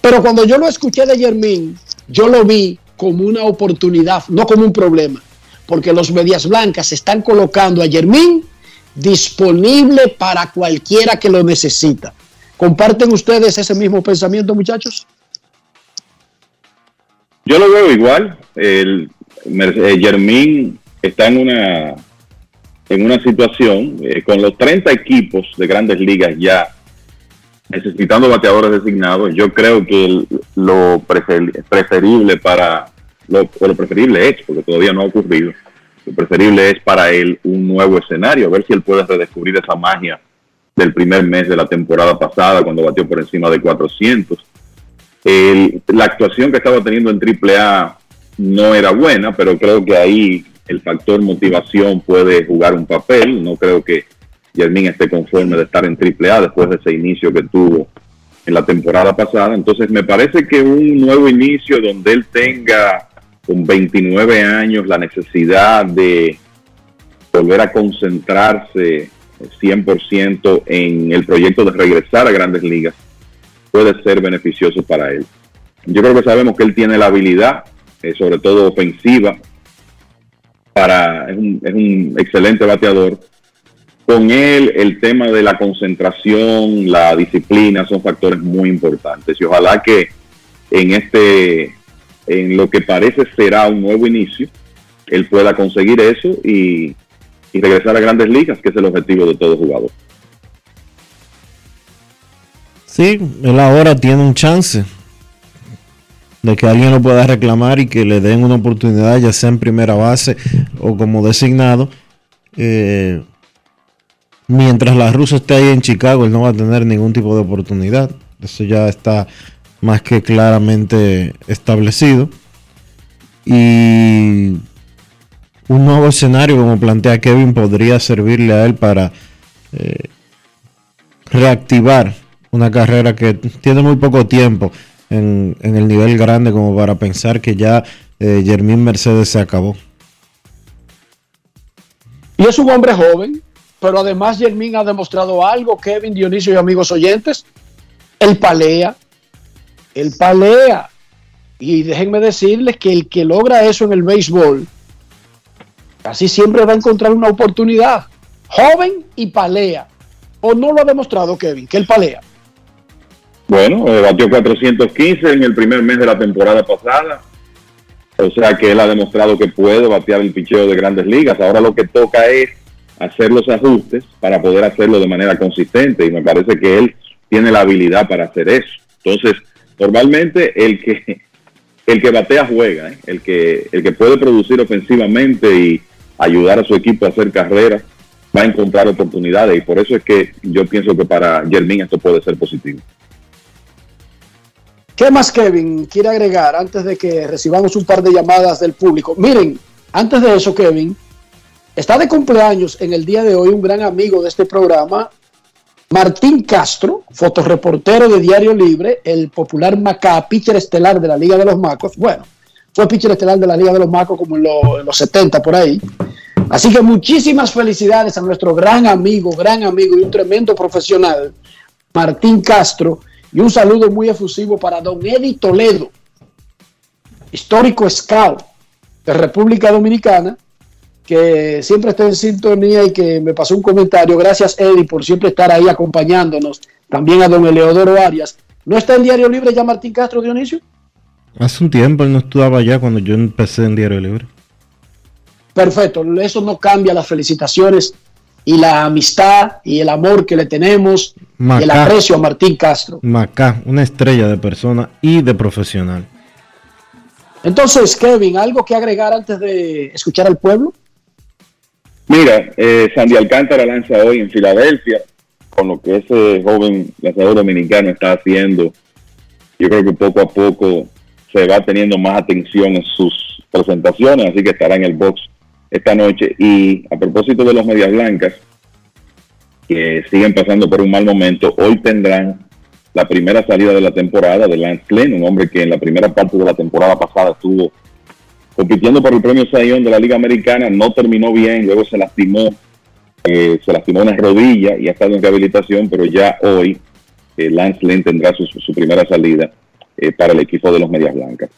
Pero cuando yo lo escuché de Germín, yo lo vi como una oportunidad, no como un problema, porque los Medias Blancas están colocando a Germín disponible para cualquiera que lo necesita. ¿Comparten ustedes ese mismo pensamiento, muchachos? Yo lo veo igual. El, Germín está en una en una situación eh, con los 30 equipos de grandes ligas ya necesitando bateadores designados, yo creo que lo preferible para, lo, lo preferible es, porque todavía no ha ocurrido, preferible es para él un nuevo escenario, a ver si él puede redescubrir esa magia del primer mes de la temporada pasada, cuando batió por encima de 400. la actuación que estaba teniendo en AAA no era buena, pero creo que ahí el factor motivación puede jugar un papel. No creo que Germín esté conforme de estar en AAA después de ese inicio que tuvo en la temporada pasada. Entonces me parece que un nuevo inicio donde él tenga con 29 años la necesidad de volver a concentrarse 100% en el proyecto de regresar a grandes ligas puede ser beneficioso para él. Yo creo que sabemos que él tiene la habilidad, eh, sobre todo ofensiva, para, es un excelente bateador, con él el tema de la concentración, la disciplina son factores muy importantes y ojalá que en este, en lo que parece será un nuevo inicio, él pueda conseguir eso y, regresar a grandes ligas, que es el objetivo de todo jugador. Sí, él ahora tiene un chance de que alguien lo pueda reclamar y que le den una oportunidad, ya sea en primera base o como designado. Eh, mientras la rusa esté ahí en Chicago, él no va a tener ningún tipo de oportunidad. Eso ya está más que claramente establecido. Y un nuevo escenario, como plantea Kevin, podría servirle a él para eh, reactivar una carrera que tiene muy poco tiempo en, el nivel grande como para pensar que ya eh, Mercedes se acabó. Y es un hombre joven, pero además Germín ha demostrado algo, Kevin, Dionisio y amigos oyentes. El palea, el palea. Y déjenme decirles que el que logra eso en el béisbol, casi siempre va a encontrar una oportunidad. Joven y palea. ¿O no lo ha demostrado Kevin, que él palea? Bueno, eh, batió 415 en el primer mes de la temporada pasada. O sea que él ha demostrado que puede batear el picheo de grandes ligas. Ahora lo que toca es hacer los ajustes para poder hacerlo de manera consistente y me parece que él tiene la habilidad para hacer eso. Entonces, normalmente el que el que batea juega, ¿eh? el que el que puede producir ofensivamente y ayudar a su equipo a hacer carreras va a encontrar oportunidades y por eso es que yo pienso que para Germín esto puede ser positivo. ¿Qué más Kevin quiere agregar antes de que recibamos un par de llamadas del público? Miren, antes de eso Kevin, Está de cumpleaños en el día de hoy un gran amigo de este programa, Martín Castro, fotoreportero de Diario Libre, el popular Macá, pitcher estelar de la Liga de los Macos. Bueno, fue pitcher estelar de la Liga de los Macos como en, en los 70 por ahí. Así que muchísimas felicidades a nuestro gran amigo, gran amigo y un tremendo profesional, Martín Castro, y un saludo muy efusivo para don Eddie Toledo, histórico scout de República Dominicana, que siempre está en sintonía y que me pasó un comentario. Gracias, Eddie, por siempre estar ahí acompañándonos. También a don Eleodoro Arias. ¿No está en Diario Libre ya Martín Castro, Dionisio? Hace un tiempo él no estudiaba ya cuando yo empecé en Diario Libre. Perfecto, eso no cambia las felicitaciones y la amistad y el amor que le tenemos y el aprecio a Martín Castro. Macá, una estrella de persona y de profesional. Entonces, Kevin, ¿algo que agregar antes de escuchar al pueblo? Mira, eh, Sandy Alcántara lanza hoy en Filadelfia, con lo que ese joven lanzador dominicano está haciendo. Yo creo que poco a poco se va teniendo más atención en sus presentaciones, así que estará en el box esta noche. Y a propósito de los Medias Blancas, que siguen pasando por un mal momento, hoy tendrán la primera salida de la temporada de Lance Lynn, un hombre que en la primera parte de la temporada pasada estuvo compitiendo por el premio Sayón de la Liga Americana, no terminó bien, luego se lastimó, eh, se lastimó una rodilla y ha estado en rehabilitación, pero ya hoy eh, Lance Lynn tendrá su, primera salida eh, para el equipo de los Medias Blancas.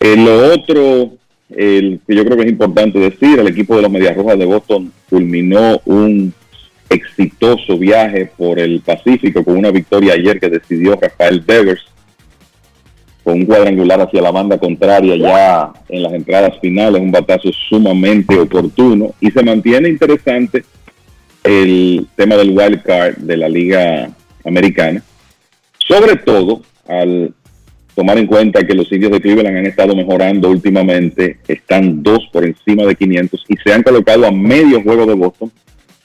lo otro el, que yo creo que es importante decir, el equipo de los Medias Rojas de Boston culminó un exitoso viaje por el Pacífico con una victoria ayer que decidió Rafael Devers con un cuadrangular hacia la banda contraria ya en las entradas finales, un batazo sumamente oportuno y se mantiene interesante el tema del wild card de la Liga Americana, sobre todo al tomar en cuenta que los indios de Cleveland han estado mejorando últimamente, están dos por encima de 500 y se han colocado a medio juego de Boston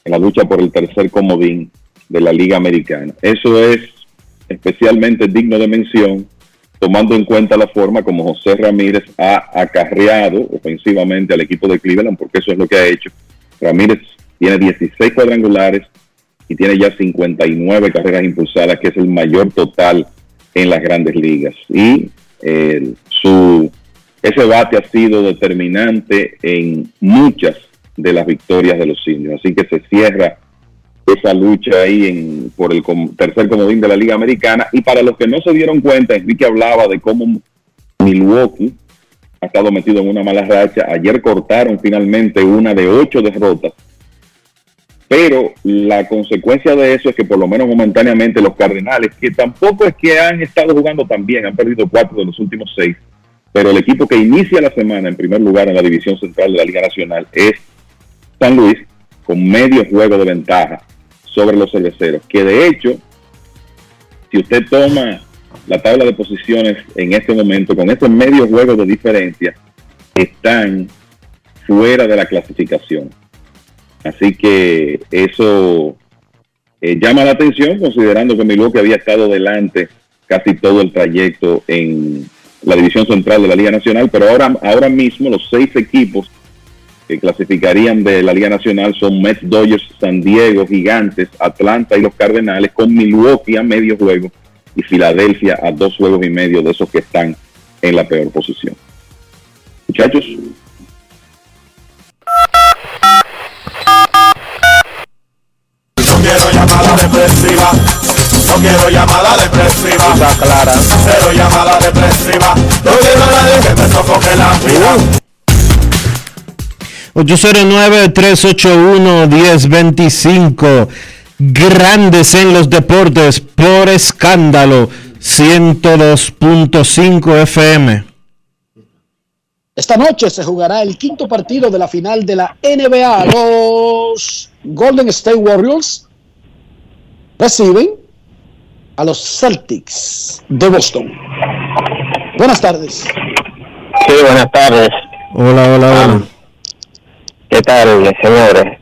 en la lucha por el tercer comodín de la Liga Americana. Eso es especialmente digno de mención, tomando en cuenta la forma como José Ramírez ha acarreado ofensivamente al equipo de Cleveland, porque eso es lo que ha hecho. Ramírez tiene 16 cuadrangulares y tiene ya 59 carreras impulsadas, que es el mayor total en las grandes ligas. Y eh, su, ese bate ha sido determinante en muchas de las victorias de los indios. Así que se cierra esa lucha ahí en, por el tercer comodín de la Liga Americana. Y para los que no se dieron cuenta, Enrique hablaba de cómo Milwaukee ha estado metido en una mala racha. Ayer cortaron finalmente una de ocho derrotas pero la consecuencia de eso es que por lo menos momentáneamente los Cardenales, que tampoco es que han estado jugando tan bien, han perdido cuatro de los últimos seis, pero el equipo que inicia la semana en primer lugar en la división central de la Liga Nacional es San Luis, con medio juego de ventaja sobre los cerveceros, que de hecho, si usted toma la tabla de posiciones en este momento, con ese medio juego de diferencia, están fuera de la clasificación. Así que eso eh, llama la atención considerando que Milwaukee había estado delante casi todo el trayecto en la división central de la Liga Nacional, pero ahora, ahora mismo los seis equipos que clasificarían de la Liga Nacional son Mets, Dodgers, San Diego, Gigantes, Atlanta y los Cardenales, con Milwaukee a medio juego y Filadelfia a dos juegos y medio de esos que están en la peor posición. Muchachos. quiero llamada depresiva. No quiero llamada depresiva. Está clara. Cero llamada depresiva. No quiero nadie que me sofoque la vida. 809-381-1025. Grandes en los deportes por escándalo 102.5 FM. Esta noche se jugará el quinto partido de la final de la NBA. Los Golden State Warriors reciben a los Celtics de Boston. Buenas tardes. Sí, buenas tardes. Hola, hola, hola. ¿Qué tal, señores?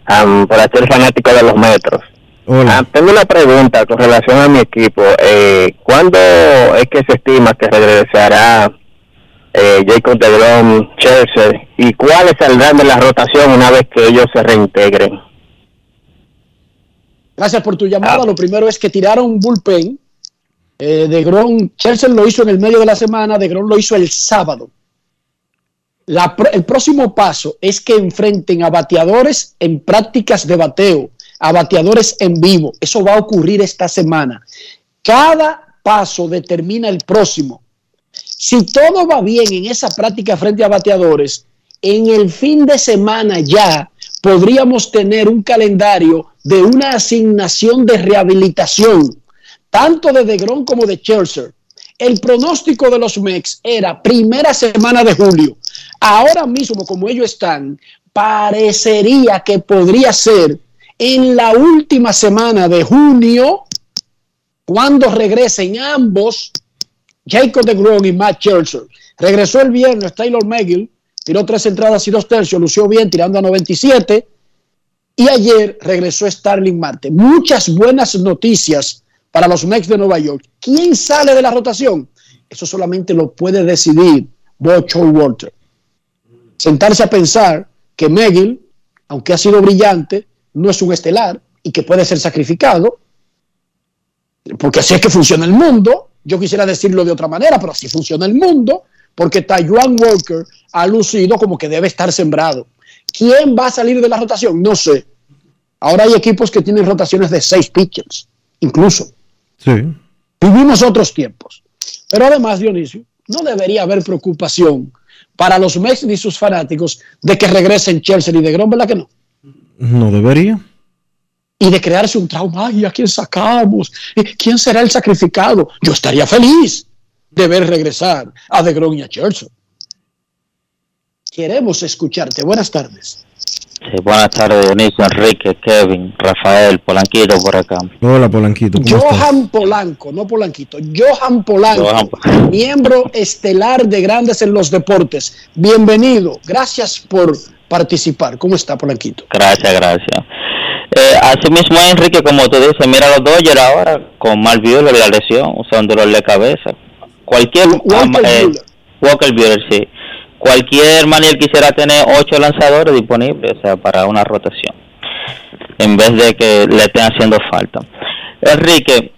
por aquí el fanático de los metros. Hola. tengo una pregunta con relación a mi equipo. Eh, ¿Cuándo es que se estima que regresará eh, Jacob DeGrom, Chelsea? ¿Y cuáles saldrán de la rotación una vez que ellos se reintegren? Gracias por tu llamada. Lo primero es que tiraron un bullpen. Eh, de Gron, Chelsea lo hizo en el medio de la semana, De Gron lo hizo el sábado. La el próximo paso es que enfrenten a bateadores en prácticas de bateo, a bateadores en vivo. Eso va a ocurrir esta semana. Cada paso determina el próximo. Si todo va bien en esa práctica frente a bateadores, en el fin de semana ya podríamos tener un calendario de una asignación de rehabilitación, tanto de DeGrom como de Scherzer. El pronóstico de los Mex era primera semana de julio. Ahora mismo, como ellos están, parecería que podría ser en la última semana de junio, cuando regresen ambos, Jacob DeGrom y Matt Scherzer. Regresó el viernes Taylor McGill, tiró tres entradas y dos tercios, lució bien tirando a 97. Y ayer regresó Starling Marte. Muchas buenas noticias para los Mets de Nueva York. ¿Quién sale de la rotación? Eso solamente lo puede decidir Bob Walter. Sentarse a pensar que McGill, aunque ha sido brillante, no es un estelar y que puede ser sacrificado, porque así es que funciona el mundo. Yo quisiera decirlo de otra manera, pero así funciona el mundo, porque Taiwan Walker ha lucido como que debe estar sembrado. ¿Quién va a salir de la rotación? No sé. Ahora hay equipos que tienen rotaciones de seis pitchers, incluso. Sí. Vivimos otros tiempos. Pero además, Dionisio, no debería haber preocupación para los Mets ni sus fanáticos de que regresen Chelsea y de Grom, ¿verdad que no? No debería. Y de crearse un trauma, ay, ¿a quién sacamos? Eh, ¿Quién será el sacrificado? Yo estaría feliz de ver regresar a De Grom y a Chelsea. Queremos escucharte. Buenas tardes. Sí, buenas tardes, Dionisio, Enrique, Kevin, Rafael, Polanquito por acá. Hola, Polanquito. ¿cómo estás? Johan Polanco, no Polanquito, Johan Polanco, Johan. miembro estelar de Grandes en los Deportes. Bienvenido, gracias por participar. ¿Cómo está Polanquito? Gracias, gracias. Eh, así mismo, Enrique, como tú dices, mira los Dodgers ahora con Mark Buehler la lesión, o sea, un dolor de cabeza. Cualquier Walker eh, Buehler. Walker Buehler, sí. Cualquier manager quisiera tener ocho lanzadores disponibles, o sea, para una rotación, en vez de que le estén haciendo falta. Enrique,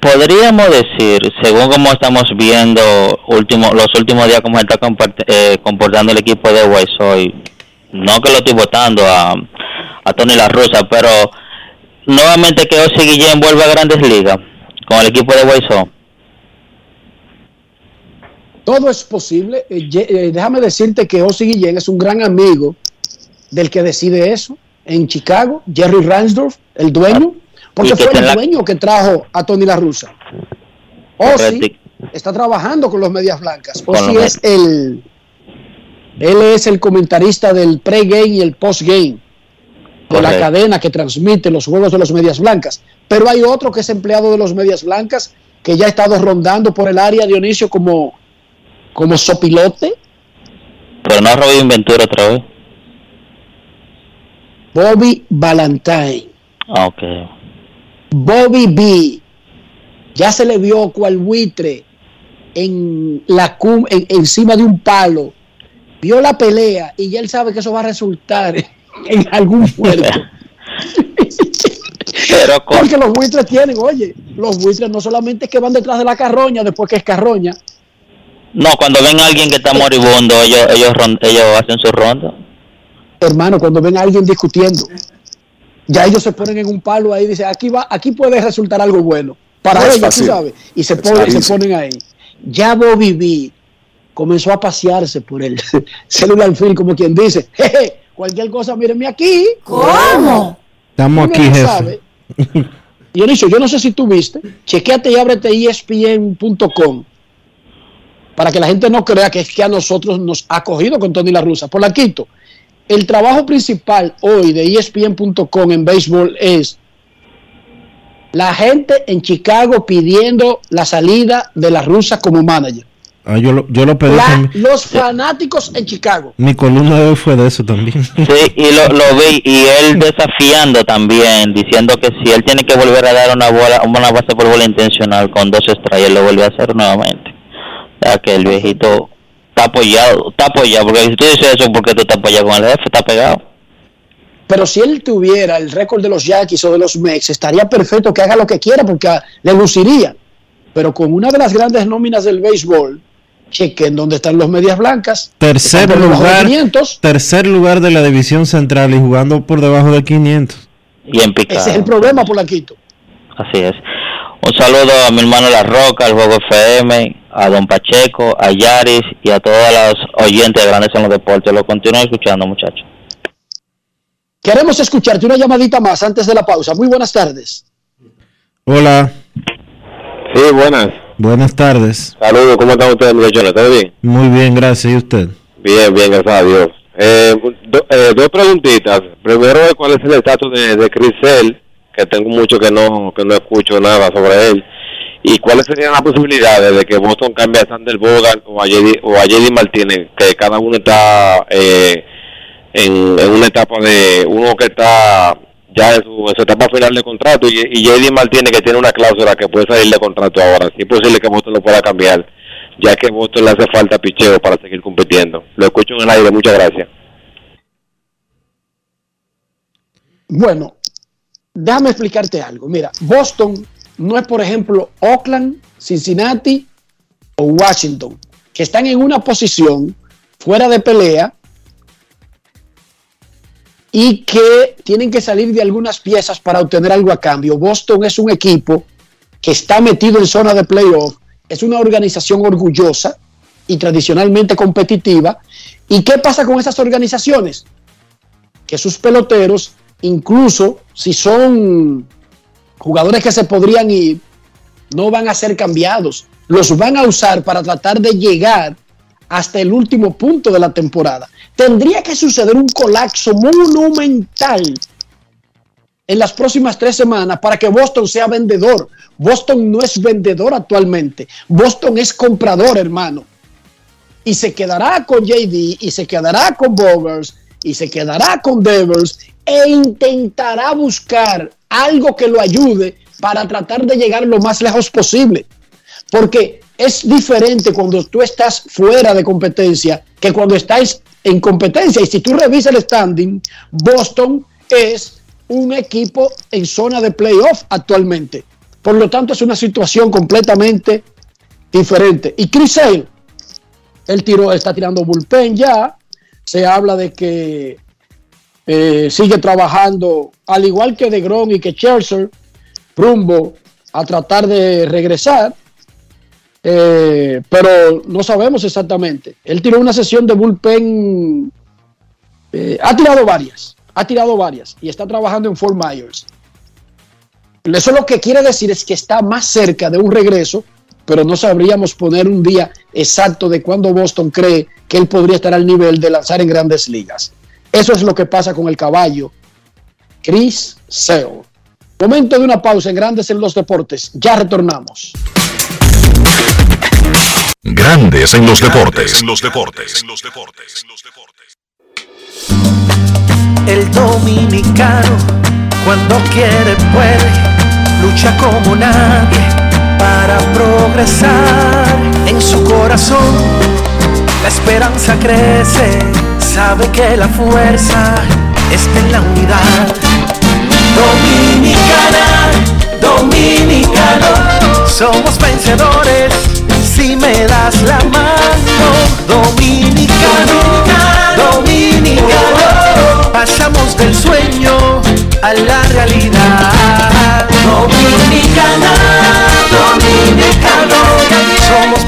podríamos decir, según como estamos viendo último, los últimos días, cómo está eh, comportando el equipo de Sox, no que lo estoy votando a, a Tony La Russa, pero nuevamente que Ozzy Guillén vuelva a Grandes Ligas con el equipo de Sox. Todo es posible. Eh, eh, déjame decirte que Ozzy Guillén es un gran amigo del que decide eso en Chicago, Jerry Ransdorf, el dueño, porque Y que fue el la- dueño que trajo a Tony La Russa. Ozzy está trabajando con los Medias Blancas. Ozzy es el él es el comentarista del pre-game y el post-game de la cadena que transmite los juegos de los Medias Blancas. Pero hay otro que es empleado de los Medias Blancas que ya ha estado rondando por el área Dionisio como como sopilote, Pero no Robin Ventura otra vez. Bobby Valentine. Ah, Ok. Bobby B. Ya se le vio cual buitre en la cum- en- encima de un palo. Vio la pelea y ya él sabe que eso va a resultar en algún puerto. Pero con- Porque los buitres tienen, oye, los buitres no solamente es que van detrás de la carroña después que es carroña. No, cuando ven a alguien que está moribundo, ellos ellos ron- ellos hacen su ronda. Hermano, cuando ven a alguien discutiendo, ya ellos se ponen en un palo ahí y dicen, aquí va, aquí puede resultar algo bueno. Para No ellos, tú sabes. Y se, ponen, se ponen ahí. Ya Bobby B comenzó a pasearse por el celular film, como quien dice, jeje, cualquier cosa, mírenme aquí. ¿Cómo? Estamos aquí, jefe. sabe. Dionisio, yo no sé si tú viste, chequeate y ábrete ESPN.com para que la gente no crea que es que a nosotros nos ha cogido con Tony La Russa. Por la quito, el trabajo principal hoy de ESPN.com en béisbol es la gente en Chicago pidiendo la salida de La Russa como manager. Ah, yo, lo, yo lo pedí La- también. los fanáticos en Chicago. Mi columna de hoy fue de eso también. Sí, y lo, lo vi, y él desafiando también, diciendo que si él tiene que volver a dar una bola, una base por bola intencional con dos estrellas, lo vuelve a hacer nuevamente. Sea que el viejito está apoyado, está apoyado, porque si tú dices eso, porque tú estás apoyado con el jefe, está pegado. Pero si él tuviera el récord de los Yankees o de los Mex, estaría perfecto que haga lo que quiera porque le luciría. Pero con una de las grandes nóminas del béisbol, chequen dónde están los medias blancas. Tercer Están por debajo de lugar, 500. tercer lugar de la división central y jugando por debajo de 500. Bien picado. Ese es el problema, Polanquito. Así es. Un saludo a mi hermano La Roca, al Juego FM, a Don Pacheco, a Yaris y a todos los oyentes de Grandes en los Deportes. Lo continúo escuchando, muchachos. Queremos escucharte una llamadita más antes de la pausa. Muy buenas tardes. Hola, Sí, buenas. buenas tardes. Saludos, ¿cómo están ustedes, muchachones? ¿Todo bien? Muy bien, gracias. ¿Y usted? Bien, bien, gracias a Dios. Eh, do- eh, dos preguntitas. Primero, ¿cuál es el estatus de, de Chris Sale? Que tengo mucho que no que no escucho nada sobre él. ¿Y cuáles serían las posibilidades de que Boston cambie a Sander Bogart o a JD, o a Martínez? Que cada uno está eh, en, una etapa de... Uno que está ya en su, etapa final de contrato y, JD Martínez que tiene una cláusula que puede salir de contrato ahora. Si es posible que Boston lo pueda cambiar, ya que Boston le hace falta picheo para seguir compitiendo. Lo escucho en el aire, muchas gracias. Bueno, déjame explicarte algo. Mira, Boston no es, por ejemplo, Oakland, Cincinnati o Washington, que están en una posición fuera de pelea y que tienen que salir de algunas piezas para obtener algo a cambio. Boston es un equipo que está metido en zona de playoff, es una organización orgullosa y tradicionalmente competitiva. ¿Y qué pasa con esas organizaciones? Que sus peloteros, incluso si son jugadores que se podrían ir, no van a ser cambiados. Los van a usar para tratar de llegar hasta el último punto de la temporada. Tendría que suceder un colapso monumental en las próximas tres semanas para que Boston sea vendedor. Boston no es vendedor actualmente. Boston es comprador, hermano. Y se quedará con JD, y se quedará con Bogers, y se quedará con Devers, e intentará buscar algo que lo ayude para tratar de llegar lo más lejos posible. Porque es diferente cuando tú estás fuera de competencia que cuando estás en competencia. Y si tú revisas el standing, Boston es un equipo en zona de playoff actualmente. Por lo tanto, es una situación completamente diferente. Y Chris Sale, él tiró, está tirando bullpen ya. Se habla de que eh, sigue trabajando, al igual que de Grom y que Scherzer, rumbo a tratar de regresar. Eh, pero no sabemos exactamente. Él tiró una sesión de bullpen, eh, ha tirado varias, ha tirado varias y está trabajando en Fort Myers. Eso lo que quiere decir es que está más cerca de un regreso, pero no sabríamos poner un día exacto de cuándo Boston cree que él podría estar al nivel de lanzar en grandes ligas. Eso es lo que pasa con el caballo Chris Sale. Momento de una pausa en Grandes en los Deportes. Ya retornamos. Grandes en los deportes. En los deportes. El dominicano, cuando quiere, puede, lucha como nadie para progresar. En su corazón, la esperanza crece, sabe que la fuerza está en la unidad. Dominicana, dominicano, somos vencedores si me das la mano. Dominicano, dominicano, pasamos del sueño a la realidad. Dominicana, dominicano, somos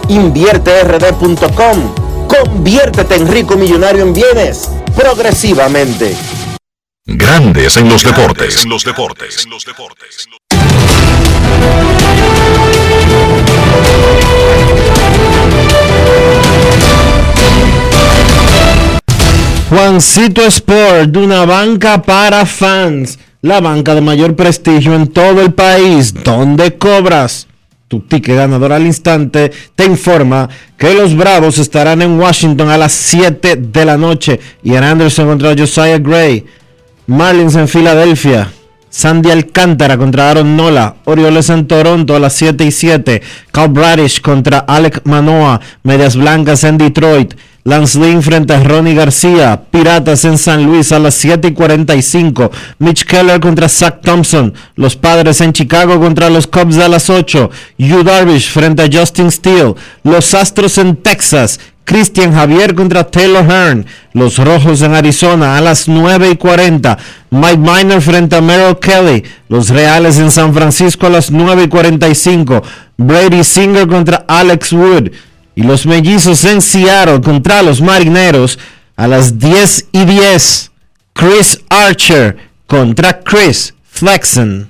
invierterd.com. Conviértete en rico millonario en bienes progresivamente. Grandes en los deportes. En los deportes. Juancito Sport, una banca para fans, la banca de mayor prestigio en todo el país, donde cobras tu ticket ganador al instante, te informa que los Bravos estarán en Washington a las 7 de la noche en Anderson contra Josiah Gray, Marlins en Filadelfia. Sandy Alcántara contra Aaron Nola, Orioles en Toronto a las 7 y 7, Cal Bradish contra Alec Manoa, Medias Blancas en Detroit, Lance Lynn frente a Ronnie García, Piratas en San Luis a las 7 y 45, Mitch Keller contra Zach Thompson, Los Padres en Chicago contra los Cubs a las 8, Yu Darvish frente a Justin Steele, Los Astros en Texas, Christian Javier contra Taylor Hearn, Los Rojos en Arizona a las 9 y 40, Mike Miner frente a Merrill Kelly, Los Reales en San Francisco a las 9 y 45, Brady Singer contra Alex Wood, y los mellizos en Seattle contra los marineros a las 10 y 10. Chris Archer contra Chris Flexen.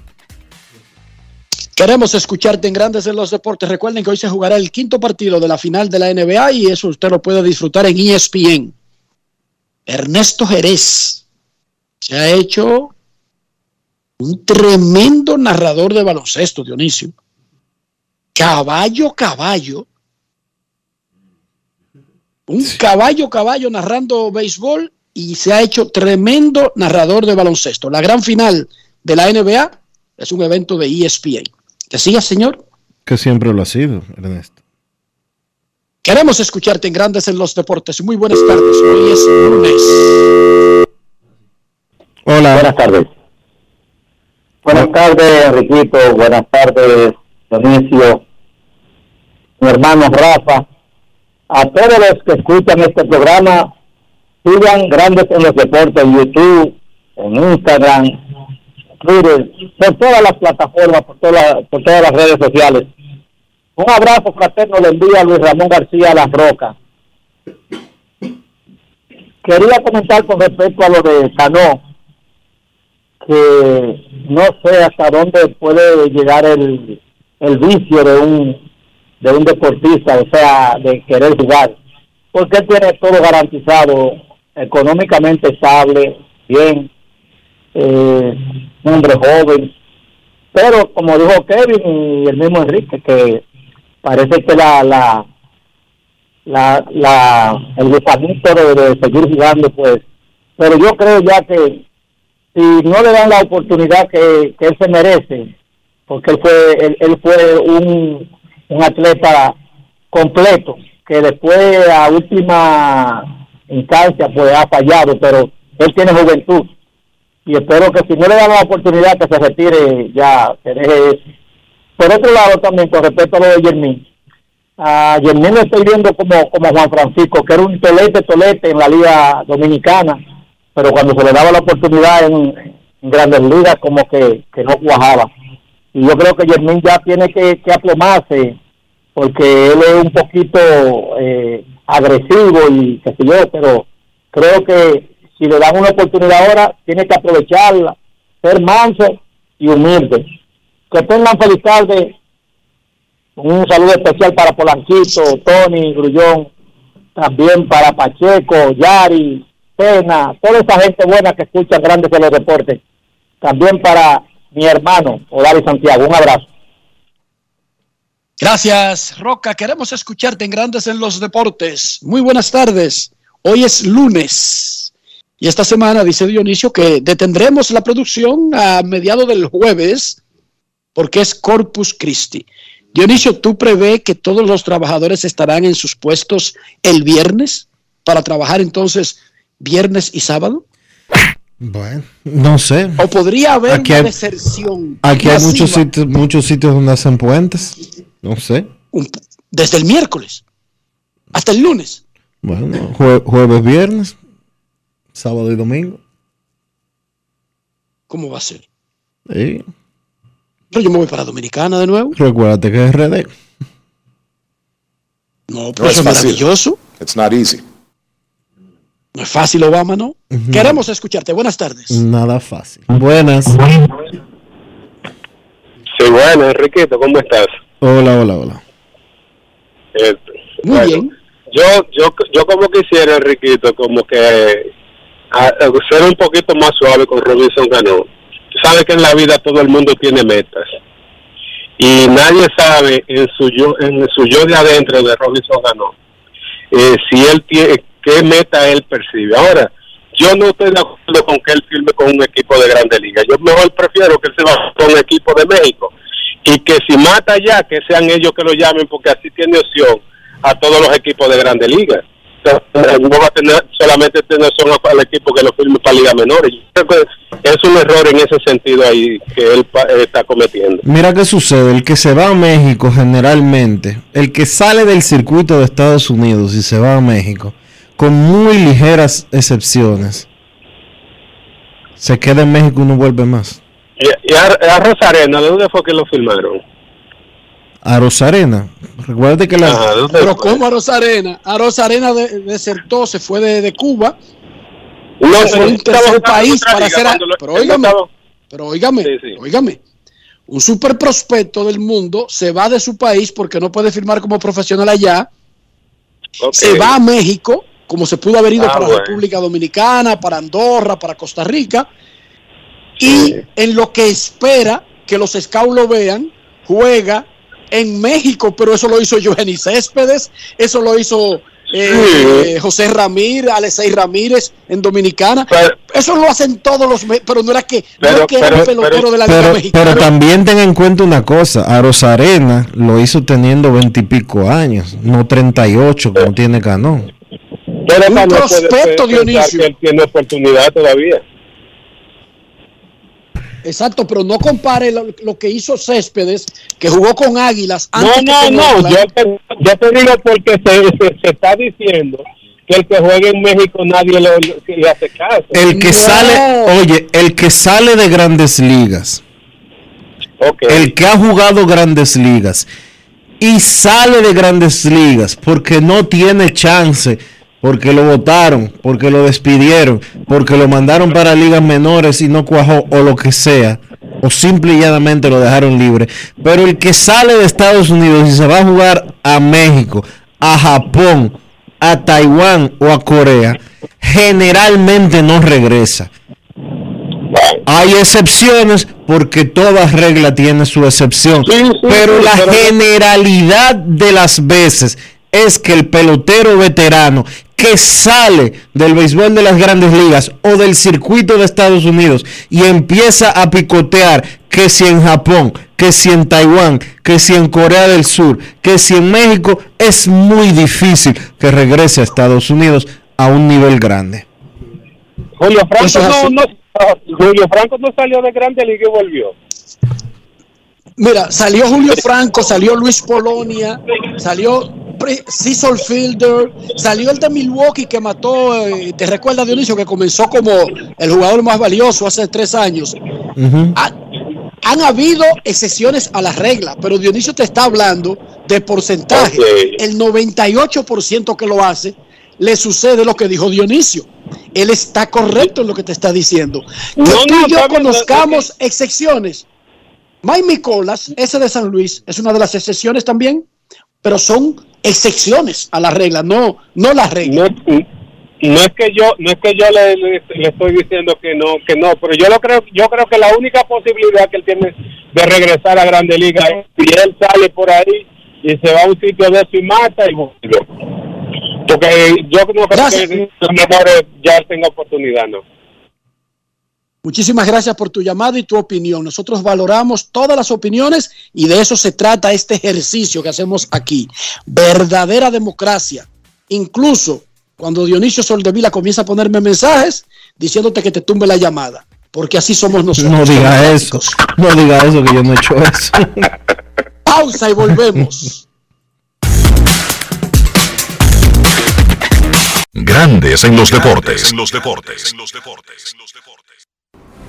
Queremos escucharte en Grandes en los Deportes. Recuerden que hoy se jugará el quinto partido de la final de la NBA y eso usted lo puede disfrutar en ESPN. Ernesto Jerez se ha hecho un tremendo narrador de baloncesto, Dionisio. Caballo, caballo. Un caballo, caballo narrando béisbol y se ha hecho tremendo narrador de baloncesto. La gran final de la NBA es un evento de ESPN. ¿Que siga, señor? Que siempre lo ha sido, Ernesto. Queremos escucharte en Grandes en los Deportes. Muy buenas tardes. Hoy es lunes. Hola. Buenas tardes. Buenas tardes, Enriquito. Buenas tardes, Dionisio. Mi hermano Rafa. A todos los que escuchan este programa, sigan Grandes en los Deportes en YouTube, en Instagram, Por todas las plataformas, por, todas por todas las redes sociales. Un abrazo fraterno le envía Luis Ramón García Las Rocas. Quería comentar con respecto a lo de Cano, que no sé hasta dónde puede llegar el, el vicio de un de un deportista, o sea, de querer jugar, porque él tiene todo garantizado, económicamente estable, bien, eh, un hombre joven, pero como dijo Kevin y el mismo Enrique, que parece que la la la, la el gusanito de, seguir jugando, pues, pero yo creo ya que si no le dan la oportunidad que, que él se merece, porque él fue él, él fue un, un atleta completo que después a última instancia pues ha fallado, pero él tiene juventud y espero que si no le dan la oportunidad que se retire ya, se deje. Por otro lado también con respecto a lo de Yermín, a Yermín lo estoy viendo como, como Juan Francisco, que era un tolete tolete en la liga dominicana, pero cuando se le daba la oportunidad en, grandes ligas como que, que no cuajaba. Y yo creo que Yermín ya tiene que, que aplomarse, porque él es un poquito eh, agresivo y qué sé yo, pero creo que si le dan una oportunidad ahora, tiene que aprovecharla, ser manso y humilde. Que tengan feliz tarde. Un saludo especial para Polanquito, Tony, Grullón, también para Pacheco, Yari, Pena, toda esa gente buena que escucha Grandes de los Deportes. También para mi hermano, Odari Santiago. Un abrazo. Gracias, Roca. Queremos escucharte en Grandes en los Deportes. Muy buenas tardes. Hoy es lunes. Y esta semana dice Dionisio que detendremos la producción a mediados del jueves porque es Corpus Christi. Dionisio, ¿tú prevé que todos los trabajadores estarán en sus puestos el viernes para trabajar entonces viernes y sábado? Bueno, no sé. ¿O podría haber Aquí una deserción? Aquí hay muchos sitios, muchos sitios donde hacen puentes. No sé. Desde el miércoles hasta el lunes. Bueno, jue- jueves, viernes, sábado y domingo. ¿Cómo va a ser? Sí. Pero yo me voy para Dominicana de nuevo. Recuérdate que es RD. No, pero es maravilloso. It's not easy. No es fácil, Obama, ¿no? Queremos escucharte. Buenas tardes. Nada fácil. Buenas. Sí, bueno, Enriquito, ¿cómo estás? Hola, hola, hola. Eh, Muy bueno, bien. Yo, yo, yo como quisiera, Enriquito, como que a- a ser un poquito más suave con Robinson ganó. Tú sabes que en la vida todo el mundo tiene metas. Y nadie sabe en su yo, en su yo de adentro de Robinson ganó eh, si él tiene, qué meta él percibe. Ahora, yo no estoy de acuerdo con que él firme con un equipo de Grande Liga. Yo mejor prefiero que él se vaya con un equipo de México y que si mata ya, que sean ellos que lo llamen, porque así tiene opción a todos los equipos de Grande Liga. No va a tener solamente tener opción al equipo que lo firme para Liga Menores. Yo creo que es un error en ese sentido ahí que él eh, está cometiendo. Mira qué sucede, el que se va a México generalmente, el que sale del circuito de Estados Unidos y se va a México, con muy ligeras excepciones, se queda en México y no vuelve más. Y, y a, a Rosarena, ¿de dónde fue que lo firmaron? A Rosarena, recuerda que la... Pero ¿cómo a Rosarena? A Rosarena de- desertó, se fue de, de Cuba. No, pero un tercer país para hacer... a- Pero óigame, pero óigame, óigame. Un super prospecto del mundo se va de su país porque no puede firmar como profesional allá. Se va a México, como se pudo haber ido Ah, para bueno. República Dominicana, para Andorra, para Costa Rica. Y en lo que espera que los scouts lo vean, juega en México, pero eso lo hizo Johnny Céspedes, eso lo hizo eh, José Ramírez, Alexei Ramírez en Dominicana. eso lo hacen todos los, pero no era que, no era que era pero- un pelotero de la Liga Pero, Mexicana. pero también ten en cuenta una cosa, a Rosarena lo hizo teniendo veintipico años, no 38 como tiene Canón. Pero Un no prospecto, Dionisio. que él tiene oportunidad todavía. Exacto, pero no compare lo, lo que hizo Céspedes, que jugó con Águilas. No, antes no, no, Oakland. yo te, yo te digo porque se, se, se está diciendo que el que juegue en México nadie le, le hace caso. El que sale, oye, el que sale de grandes ligas, el que ha jugado grandes ligas y sale de grandes ligas porque no tiene chance, porque lo votaron, porque lo despidieron, porque lo mandaron para ligas menores y no cuajó o lo que sea, o simple y llanamente lo dejaron libre. Pero el que sale de Estados Unidos y se va a jugar a México, a Japón, a Taiwán o a Corea, generalmente no regresa. Hay excepciones porque toda regla tiene su excepción. pero sí, la pero- generalidad de las veces es que el pelotero veterano que sale del béisbol de las grandes ligas o del circuito de Estados Unidos y empieza a picotear que si en Japón, que si en Taiwán, que si en Corea del Sur, que si en México, es muy difícil que regrese a Estados Unidos a un nivel grande. Julio Franco, es no, no, Julio Franco no salió de Grande Liga y volvió. Mira, salió Julio Franco, salió Luis Polonia, salió Cecil Fielder, salió el de Milwaukee que mató, eh, te recuerdas Dionisio, que comenzó como el jugador más valioso hace tres años. Han habido excepciones a la regla, pero Dionisio te está hablando de porcentaje. El 98% que lo hace le sucede lo que dijo Dionisio. Él está correcto en lo que te está diciendo. Que No, tú no, y yo conozcamos excepciones. Mike Nicolas, ese de San Luis, es una de las excepciones también, pero son excepciones a la regla, no, no la regla. No es que yo, no es que yo le, le- le estoy diciendo que no, que no, pero yo lo creo, yo creo que la única posibilidad que él tiene de regresar a Grande Liga es si él sale por ahí y se va a un sitio de eso y mata y vuelve. Porque yo no creo que los menores ya tenga oportunidad, ¿no? Muchísimas gracias por tu llamada y tu opinión. Nosotros valoramos todas las opiniones y de eso se trata este ejercicio que hacemos aquí. Verdadera democracia. Incluso cuando Dionisio Soldevila comienza a ponerme mensajes diciéndote que te tumbe la llamada. Porque así somos nosotros. No diga eso, no diga eso que yo no he hecho eso. Pausa y volvemos. Grandes en los deportes.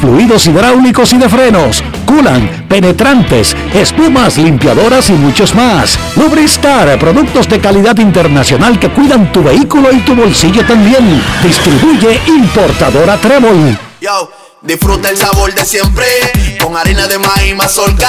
fluidos hidráulicos y de frenos, culan, penetrantes, espumas, limpiadoras y muchos más. Lubristar, productos de calidad internacional que cuidan tu vehículo y tu bolsillo también. Distribuye importadora Trébol. Yo, disfruta el sabor de siempre con harina de maíz mazorca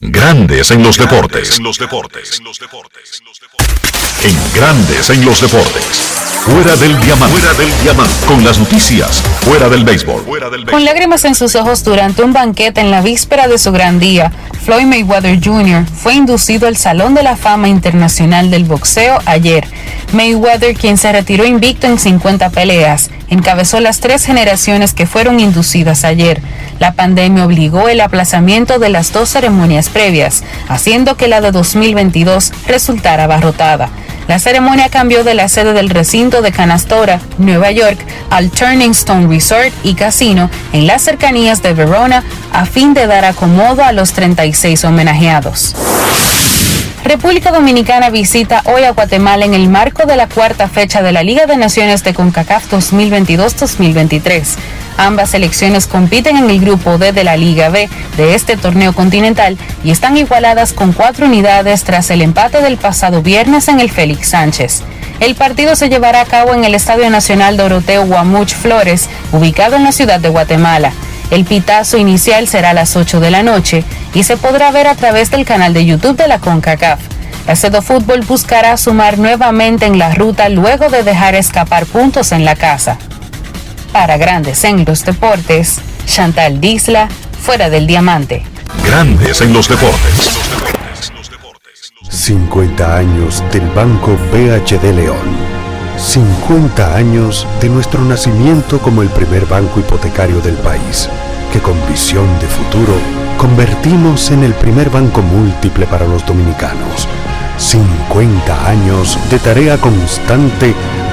Grandes en los deportes. En Grandes en los deportes. Fuera del diamante. Fuera del diamante. Con las noticias. Fuera del béisbol. Con lágrimas en sus ojos durante un banquete en la víspera de su gran día, Floyd Mayweather Jr. fue inducido al Salón de la Fama Internacional del Boxeo ayer. Mayweather, quien se retiró invicto en 50 peleas, encabezó las tres generaciones que fueron inducidas ayer. La pandemia obligó el aplazamiento de las dos ceremonias previas, haciendo que la de 2022 resultara abarrotada. La ceremonia cambió de la sede del recinto de Canastora, Nueva York, al Turning Stone Resort y Casino en las cercanías de Verona a fin de dar acomodo a los 36 homenajeados. República Dominicana visita hoy a Guatemala en el marco de la cuarta fecha de la Liga de Naciones de CONCACAF 2022-2023. Ambas selecciones compiten en el grupo D de la Liga B de este torneo continental y están igualadas con cuatro unidades tras el empate del pasado viernes en el Félix Sánchez. El partido se llevará a cabo en el Estadio Nacional Doroteo Guamuch Flores, ubicado en la ciudad de Guatemala. El pitazo inicial será a las 8 de la noche y se podrá ver a través del canal de YouTube de la CONCACAF. Cedo Fútbol buscará sumar nuevamente en la ruta luego de dejar escapar puntos en la casa. Para Grandes en los Deportes, Chantal Disla, fuera del diamante. Grandes en los deportes. 50 años del Banco BHD León. 50 años de nuestro nacimiento como el primer banco hipotecario del país, que con visión de futuro convertimos en el primer banco múltiple para los dominicanos. 50 años de tarea constante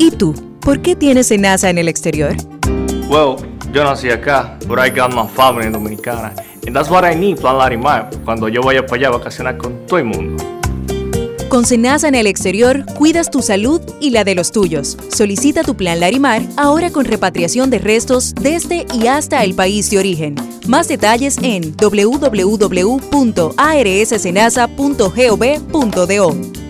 ¿Y tú? ¿Por qué tienes NASA en el exterior? Well, yo nací acá, but I got my family dominicana. And that's what I need, Plan Larimar, cuando yo vaya para allá a vacacionar con todo el mundo. Con Senasa en el exterior, cuidas tu salud y la de los tuyos. Solicita tu plan Larimar ahora con repatriación de restos desde y hasta el país de origen. Más detalles en www.arssenasa.gov.do.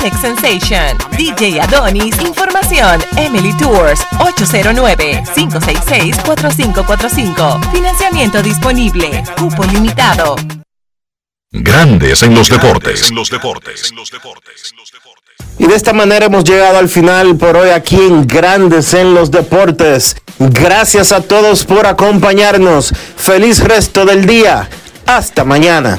Alex Sensation, DJ Adonis, información Emily Tours 809-566-4545. Financiamiento disponible, cupo limitado. Grandes en los deportes. Y de esta manera hemos llegado al final por hoy aquí en Grandes en los Deportes. Gracias a todos por acompañarnos. Feliz resto del día. Hasta mañana.